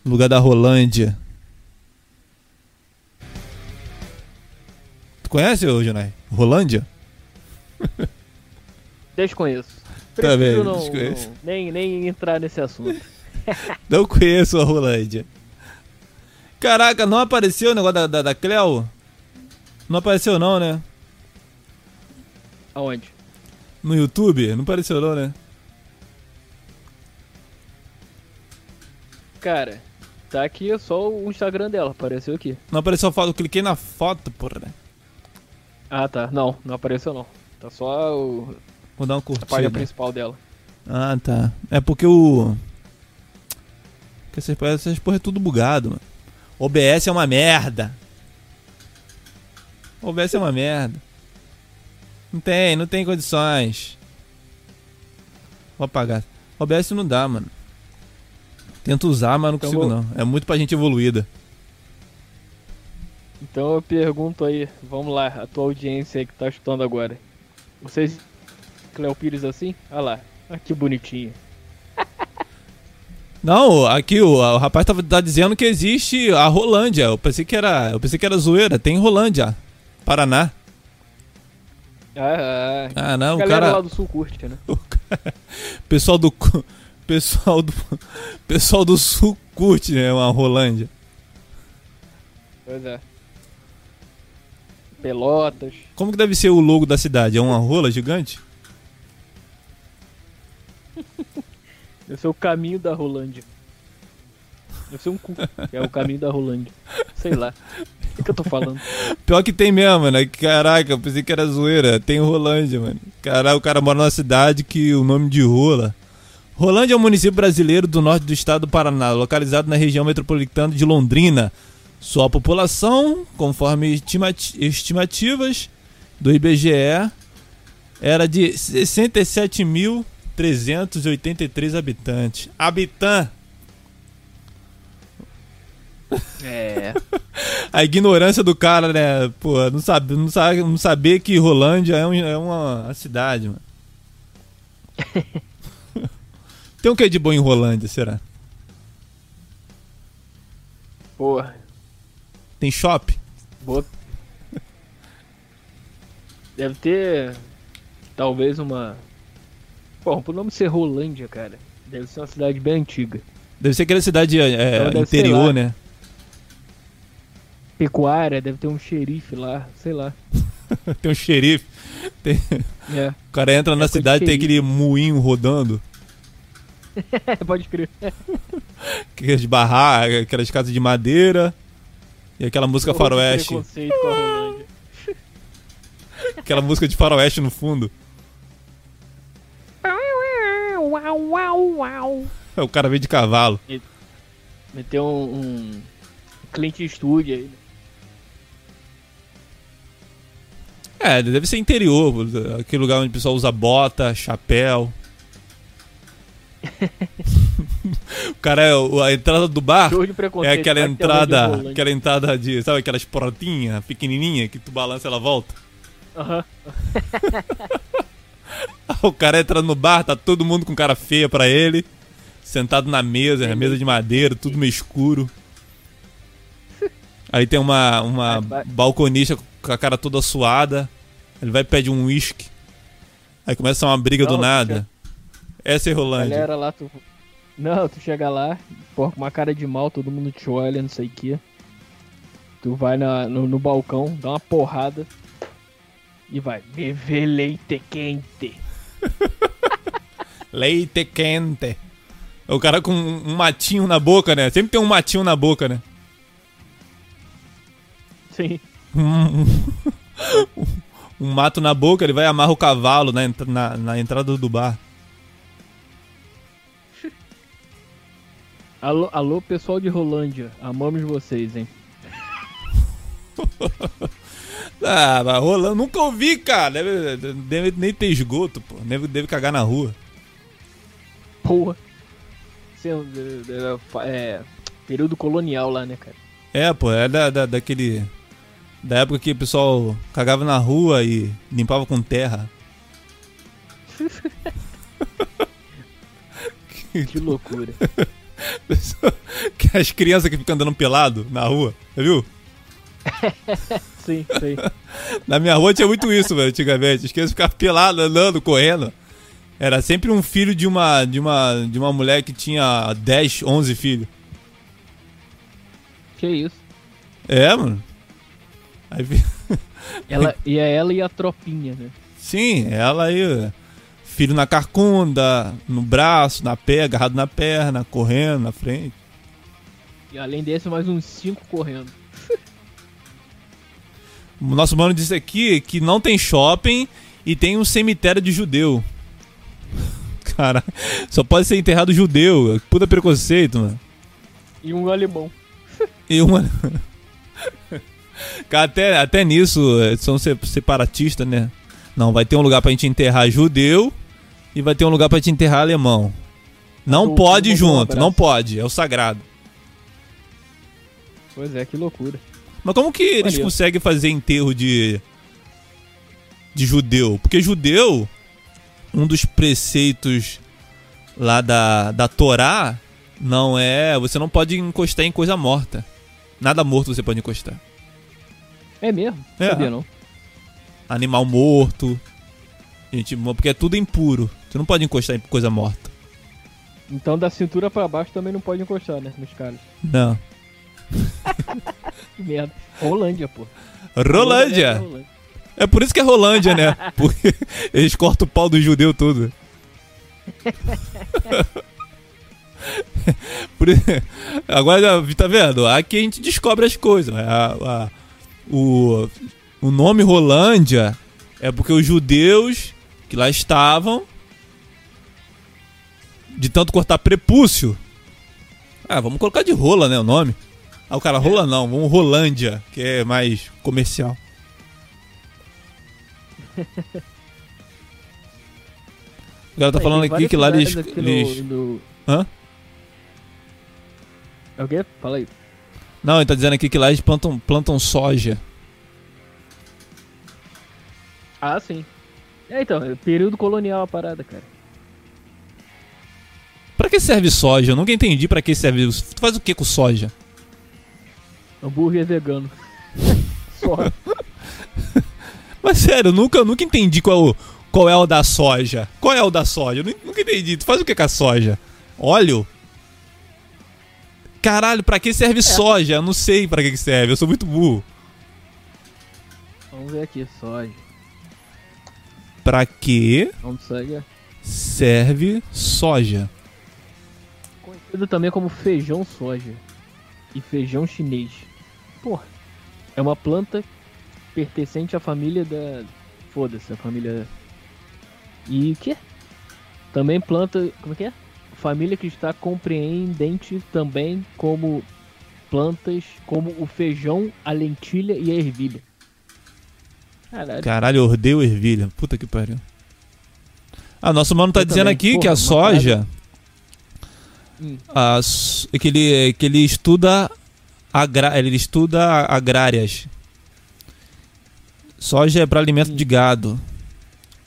Lugar da Rolândia. Tu conhece, ô Jonai? Rolândia? *laughs* Desconheço. Tá Prefiro não, desconheço. não- nem, nem entrar nesse assunto. *laughs* Não conheço a Rolândia. Caraca, não apareceu o negócio da, da, da Cleo? Não apareceu não, né? Aonde? No YouTube? Não apareceu não, né? Cara, tá aqui só o Instagram dela, apareceu aqui. Não apareceu a foto, eu cliquei na foto, porra. Ah, tá. Não, não apareceu não. Tá só o, Vou dar uma a página curtida. principal dela. Ah, tá. É porque o. Porque essas, essas porra é tudo bugado, mano. OBS é uma merda. OBS é uma merda. Não tem, não tem condições. Vou apagar. OBS não dá, mano. Tento usar, mas não Então consigo vou- não. É muito pra gente evoluída. Então eu pergunto aí, vamos lá, a tua audiência aí que tá escutando agora. Vocês Cleo Pires assim? Ah lá, que bonitinho. *laughs* Não, aqui o, o rapaz tava tá dizendo que existe a Rolândia. Eu pensei que era, eu pensei que era zoeira. Tem Rolândia, Paraná. Ah, ah. Não, o cara lá do sul curte, né? *laughs* O cara- pessoal do pessoal do pessoal do sul curte né uma Rolândia Pois é. Pelotas. como que deve ser o logo da cidade é uma rola gigante *laughs* Deve ser o caminho da Rolândia. Deve ser um cu. É o caminho da Rolândia. Sei lá. O que, que eu tô falando? pior que tem mesmo né caraca eu pensei que era zoeira tem Rolândia mano Caraca, o cara mora numa cidade que o nome de rola Rolândia é um município brasileiro do norte do estado do Paraná localizado na região metropolitana de Londrina sua população conforme estimati- estimativas do IBGE era de 67.383 habitantes. Habitant. É. A ignorância do cara, né? Pô, não sabe, não sabe, não saber que Rolândia é, um- é uma, uma cidade, mano. *laughs* Tem o que de bom em Rolândia, será? Porra. Tem shopping? Boa. Deve ter. Talvez uma. Bom, por nome ser Rolândia, cara. Deve ser uma cidade bem antiga. Deve ser aquela cidade é, Então interior, né? Pecuária, deve ter um xerife lá, sei lá. *laughs* Tem um xerife. Tem- É, O cara entra na coisa de cidade tem xerife. aquele moinho rodando. *laughs* pode crer. *laughs* Aquelas barracas, aquelas casas de madeira. E aquela música faroeste. Aquela música de faroeste no fundo. Uau, uau, uau. O cara veio de cavalo. Meteu um, um Clint Eastwood aí. É, deve ser interior, aquele lugar onde o pessoal usa bota, chapéu. *laughs* o cara é a entrada do bar é aquela entrada, aquela entrada de, sabe aquelas portinhas pequenininha que tu balança e ela volta. Aham. *laughs* O cara entra no bar, tá todo mundo com cara feia pra ele, sentado na mesa, na mesa de madeira, tudo meio escuro. *laughs* Aí tem uma, uma balconista com a cara toda suada. Ele vai e pede um uísque. Aí começa uma briga do Não, nada. Essa é Rolândia. Galera lá, tu. Não, tu chega lá, porra, com uma cara de mal, todo mundo te olha, não sei o que. Tu vai na, no, no balcão, dá uma porrada e vai. Beber leite quente. *laughs* Leite quente. O cara com um matinho na boca, né? Sempre tem um matinho na boca, né? Sim. Um, um mato na boca, ele vai e amarra o cavalo na, na, na entrada do bar. *laughs* Alô, alô, pessoal de Rolândia, amamos vocês, hein? *laughs* Ah, mas rolando. Nunca ouvi, cara. Deve, deve nem ter esgoto, pô. Deve, deve cagar na rua. Porra. Sendo, é, é, período colonial lá, né, cara? É, pô, é da, da, daquele. Da época que o pessoal cagava na rua e limpava com terra. Que loucura. *laughs* que as crianças que ficam andando pelado na rua, já viu? *laughs* sim, sim. Na minha rua tinha muito isso, velho, antigamente. As crianças ficavam peladas, andando, correndo. Era sempre um filho de uma, de uma, de uma mulher que tinha 10, 11 filhos. Que isso. É, mano. Aí, *laughs* Ela, e é ela e a tropinha, né? sim, ela aí, filho na carcunda, no braço, na pé, agarrado na perna, correndo na frente. E além desse, mais uns cinco correndo. O nosso mano disse aqui que não tem shopping e tem um cemitério de judeu. *laughs* Cara, só pode ser enterrado judeu. Puta preconceito, mano. E um alemão. E uma. *laughs* Até, até nisso eh, são se- separatistas, né? Não, vai ter um lugar pra gente enterrar judeu e vai ter um lugar pra gente enterrar alemão. Não pode junto, não pode, é o sagrado. Pois é, que loucura. Mas como que eles Maneiro. conseguem fazer enterro de de judeu? Porque judeu, um dos preceitos lá da, da Torá não é, você não pode encostar em coisa morta. Nada morto você pode encostar. É mesmo? É. Sabia não? Animal morto. Gente, porque é tudo impuro. Você não pode encostar em coisa morta. Então da cintura pra baixo também não pode encostar, né? Nos caras. Não. *laughs* Que merda. Rolândia, pô. É, Rolândia! Rolândia. É por isso que é Rolândia, né? *laughs* Porque eles cortam o pau do judeu todo. *laughs* Agora, tá vendo? Aqui a gente descobre as coisas. né? A- a- o, o nome Rolândia é porque os judeus que lá estavam, de tanto cortar prepúcio. Ah, vamos colocar de rola, né? O nome. Ah, o cara, rola não, vamos Rolândia, que é mais comercial. *laughs* O cara tá falando aqui que lá eles. no... Hã? É o quê? Fala aí. Não, ele tá dizendo aqui que lá eles plantam, plantam soja. Ah, sim. É, então, é período colonial a parada, cara. Pra que serve soja? Eu nunca entendi pra que serve. Tu faz o que com soja? Hambúrguer vegano. *laughs* Só. *laughs* Mas sério, eu nunca, eu nunca entendi qual, qual é o da soja. Qual é o da soja? Eu nu- nunca entendi. Tu faz o que com a soja? Óleo? Caralho, pra que serve soja? Eu não sei pra que que serve, eu sou muito burro. Vamos ver aqui, soja. Pra que serve soja? Conhecido também como feijão soja. E feijão chinês. Porra. É uma planta pertencente à família da. Foda-se, a família. E o quê? Também planta. Como é que é? Família que está compreendente também como plantas como o feijão, a lentilha e a ervilha. Caralho. Caralho, odeio ervilha. Puta que pariu. Ah, nosso mano tá Eu dizendo também. aqui Porra, que a soja. Hum. a s- que, ele, que ele estuda. Agra, ele estuda agrárias. Soja é para alimento Hum. de gado.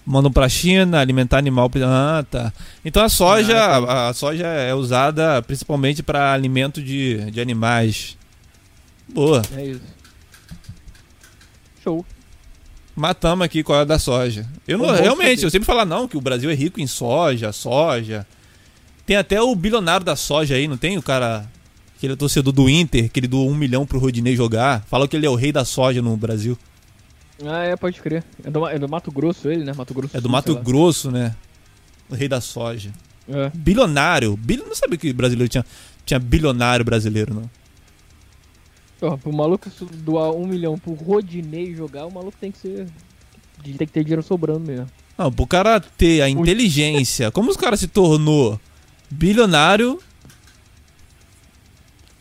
Mandam pra China alimentar animal. Ah, tá. Então a soja, Ah, tá. a, a soja é usada principalmente para alimento de, de animais. Boa. É isso. Show. Matamos aqui qual é a da soja. Eu não, realmente, saber. eu sempre falo não, que o Brasil é rico em soja, soja. Tem até o bilionário da soja aí, não tem? O cara, que ele é torcedor do Inter, que ele doou um milhão pro Rodinei jogar. Fala que ele é o rei da soja no Brasil. Ah, é, pode crer. É do, é do Mato Grosso ele, né? Mato Grosso É do Sul, Mato. Grosso, né? O rei da soja. É. Bilionário. Bil... Não sabia que brasileiro tinha, tinha bilionário brasileiro, não. Ó, pro maluco doar um milhão pro Rodinei jogar, o maluco tem que ser. Tem que ter dinheiro sobrando mesmo. Não, pro cara ter a inteligência. Como os cara se tornou bilionário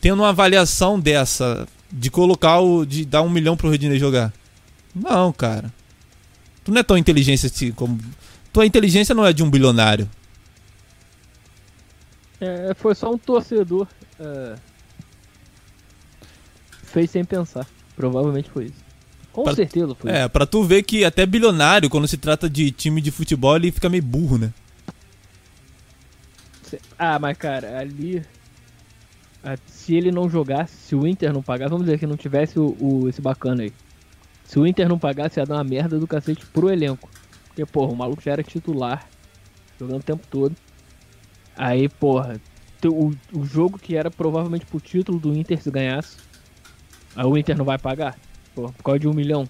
tendo uma avaliação dessa de colocar o. de dar um milhão pro Rodinei jogar? Não, cara. Tu não é tão inteligente assim como. Tua inteligência não é de um bilionário. É, foi só um torcedor. é, fez sem pensar. Provavelmente foi isso. Com Pra- certeza foi. É, pra tu ver que até bilionário, quando se trata de time de futebol, ele fica meio burro, né? Ah, mas cara, ali. Se ele não jogasse, se o Inter não pagasse, vamos dizer que não tivesse o, o- esse bacana aí. Se o Inter não pagasse, ia dar uma merda do cacete pro elenco. Porque, porra, o maluco já era titular, jogando o tempo todo. Aí, porra, o, o jogo que era provavelmente pro título do Inter se ganhasse, aí o Inter não vai pagar? Porra, por causa de um milhão.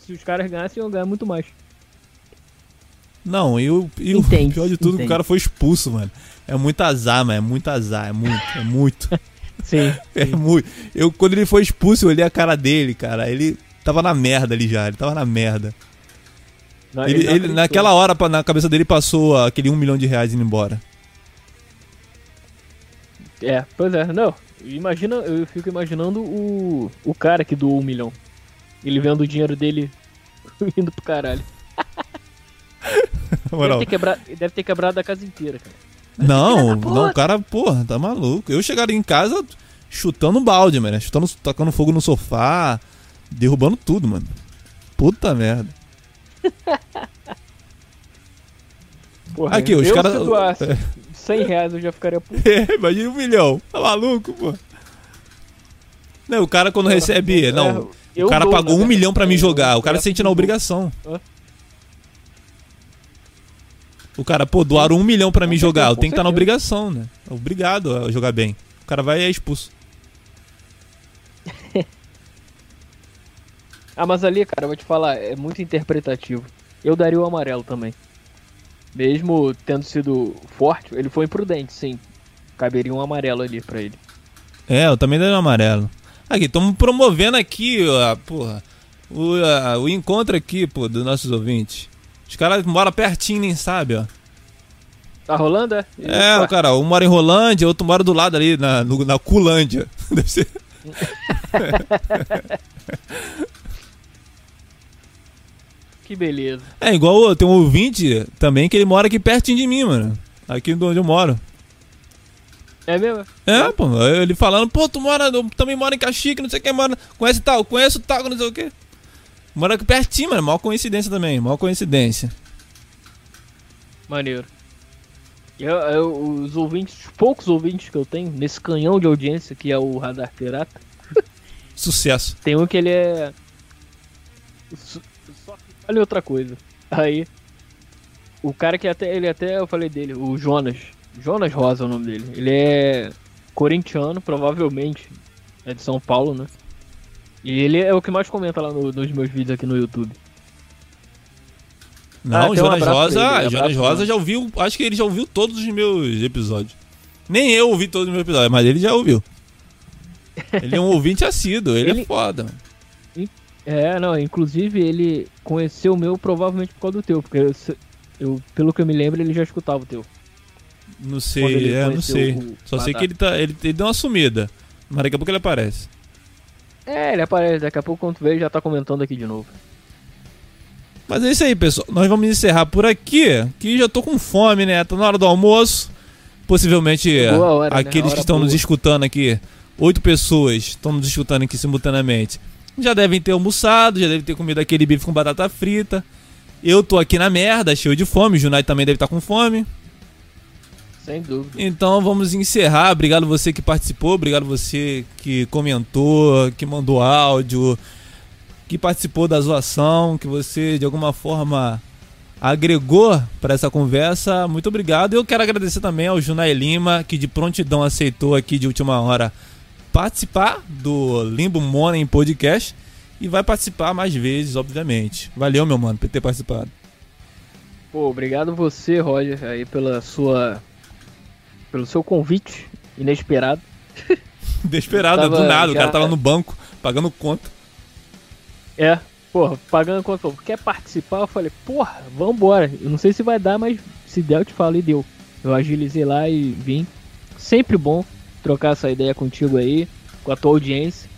Se os caras ganhassem, iam ganhar muito mais. Não, e o, e o pior de tudo, o entende. cara foi expulso, mano. É muito azar, mano. É muito azar. É muito, é muito. *laughs* Sim. *laughs* É muito. Eu, quando ele foi expulso, eu olhei a cara dele, cara. Ele tava na merda ali já. Ele tava na merda. Não, Ele, ele- acreditou. naquela hora, na cabeça dele, passou aquele um milhão de reais indo embora. É, pois é, não. Imagina, eu fico imaginando o, o cara que doou um milhão. Ele vendo o dinheiro dele *laughs* indo pro caralho. *laughs* Deve ter, quebrado, deve ter quebrado a casa inteira, cara. Não, *laughs* não, o cara, porra, tá maluco. Eu chegaria em casa chutando balde, mano. Chutando, tacando fogo no sofá, derrubando tudo, mano. Puta merda. *laughs* Porra, Aqui, os caras- se doasse *laughs* 100 reais eu já ficaria puto. *laughs* É, imagina um milhão. Tá maluco, pô. Não, o cara quando recebe. Não, É, eu o cara dou, pagou um milhão pra mim jogar. O cara se sente na obrigação. Hã? O cara, pô, doaram um milhão pra mim jogar. Eu tenho que estar na certeza. obrigação, né? Obrigado a jogar bem. O cara vai e é expulso. Ah, mas ali, cara, eu vou te falar, é muito interpretativo. Eu daria o amarelo também. Mesmo tendo sido forte, ele foi imprudente, sim. Caberia um amarelo ali pra ele. É, eu também dei um amarelo. Aqui, estamos promovendo aqui, ó, porra, o, a- o encontro aqui, pô, dos nossos ouvintes. Os caras moram pertinho, nem sabe, ó. Tá rolando, é? É, Ué, o cara, um mora em Rolândia, outro mora do lado ali, na, no- na Culândia. *laughs* Deve ser. *laughs* Que beleza. É, igual tem um ouvinte também que ele mora aqui pertinho de mim, mano. Aqui de onde eu moro. É mesmo? É, pô, ele falando, pô, tu mora, eu também mora em Caxique, não sei quem mora, conhece tal, conheço tal, não sei o quê. Mora aqui pertinho, mano, maior coincidência também, maior coincidência. Maneiro. Eu, eu- os ouvintes, os poucos ouvintes que eu tenho, nesse canhão de audiência que é o Radar Pirata, *laughs* Sucesso. tem um que ele é. Vale outra coisa. Aí. O cara que até. Ele até eu falei dele, o Jonas. Jonas Rosa é o nome dele. Ele é corintiano, provavelmente. É de São Paulo, né? E ele é o que mais comenta lá no- nos meus vídeos aqui no YouTube. Não, tem um Jonas abraço Rosa, ele, Jonas abraço, Rosa já ouviu, acho que ele já ouviu todos os meus episódios. Nem eu ouvi todos os meus episódios, mas ele já ouviu. *laughs* Ele é um ouvinte assíduo, ele, é Ele- foda. mano. É, não, inclusive ele conheceu o meu provavelmente por causa do teu, porque eu, eu- pelo que eu me lembro, ele já escutava o teu. Não sei, ele é, não sei. o Só sei que ele, tá, ele, ele deu uma sumida. Mas daqui a pouco ele aparece. É, ele aparece, daqui a pouco quando tu vê, ele já tá comentando aqui de novo. Mas é isso aí, pessoal. Nós vamos encerrar por aqui, que já tô com fome, né? Tá na hora do almoço. Possivelmente Boa hora, né? aqueles Hora que estão nos boa. escutando aqui, oito pessoas estão nos escutando aqui simultaneamente. Já devem ter almoçado, já devem ter comido aquele bife com batata frita. Eu tô aqui na merda, cheio de fome. O Junai também deve estar com fome. Sem dúvida. Então vamos encerrar. Obrigado você que participou, obrigado você que comentou, que mandou áudio, que participou da zoação, que você de alguma forma agregou para essa conversa. Muito obrigado. Eu quero agradecer também ao Junai Lima, que de prontidão aceitou aqui de última hora participar do Limbo Morning Podcast e vai participar mais vezes, obviamente. Valeu, meu mano, por ter participado. Pô, obrigado você, Roger, aí pela sua pelo seu convite inesperado. *laughs* Inesperado, do nada, já... o cara tava no banco pagando conta. É, porra, pagando conta. Quer participar? Eu falei, porra, vambora. Eu não sei se vai dar, mas se der eu te falo e deu. Eu agilizei lá e vim. Sempre bom trocar essa ideia contigo aí, com a tua audiência.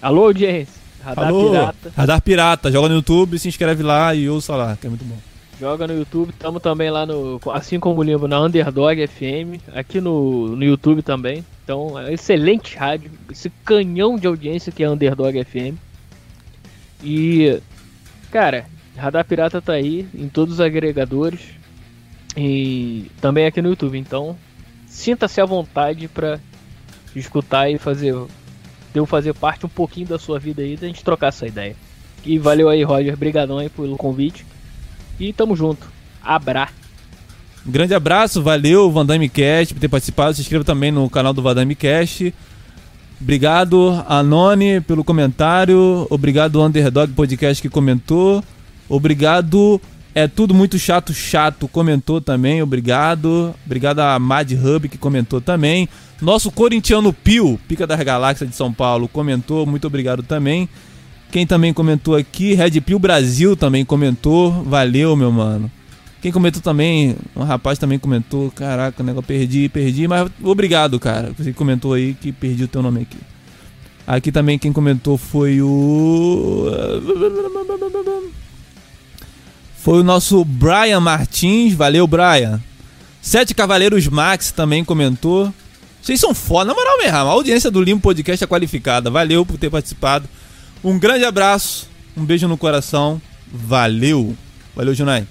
Alô, audiência. Radar Alô, Pirata. Radar Pirata, joga no YouTube, se inscreve lá e ouça lá, que é muito bom. Joga no YouTube, estamos também lá no. Assim como o livro na Underdog FM, aqui no, no YouTube também. Então, é excelente rádio, esse canhão de audiência que é a Underdog FM. E, cara, Radar Pirata tá aí em todos os agregadores e também aqui no YouTube. Então, sinta-se à vontade para escutar e fazer. Eu fazer parte um pouquinho da sua vida aí, da gente trocar essa ideia. E valeu aí, Roger. Brigadão aí pelo convite. E tamo junto. Abra. Um grande abraço, valeu Vandame Cast por ter participado. Se inscreva também no canal do Vandame Cast. Obrigado, Anone, pelo comentário. Obrigado, Underdog Podcast que comentou. Obrigado, é tudo muito chato, chato. Comentou também, obrigado. Obrigado a Mad Hub que comentou também. Nosso corintiano Pio, Pica das Galáxias de São Paulo, comentou. Muito obrigado também. Quem também comentou aqui, Red Pill Brasil também comentou. Valeu, meu mano. Quem comentou também, um rapaz também comentou. Caraca, o negócio perdi, perdi, mas obrigado, cara. Você comentou aí que perdi o teu nome aqui. Aqui também quem comentou foi o. Foi o nosso Brian Martins. Valeu, Brian. Sete Cavaleiros Max também comentou. Vocês são foda, na moral mesmo. A audiência do Limpo Podcast é qualificada. Valeu por ter participado. Um grande abraço, um beijo no coração. Valeu. Valeu, Junai.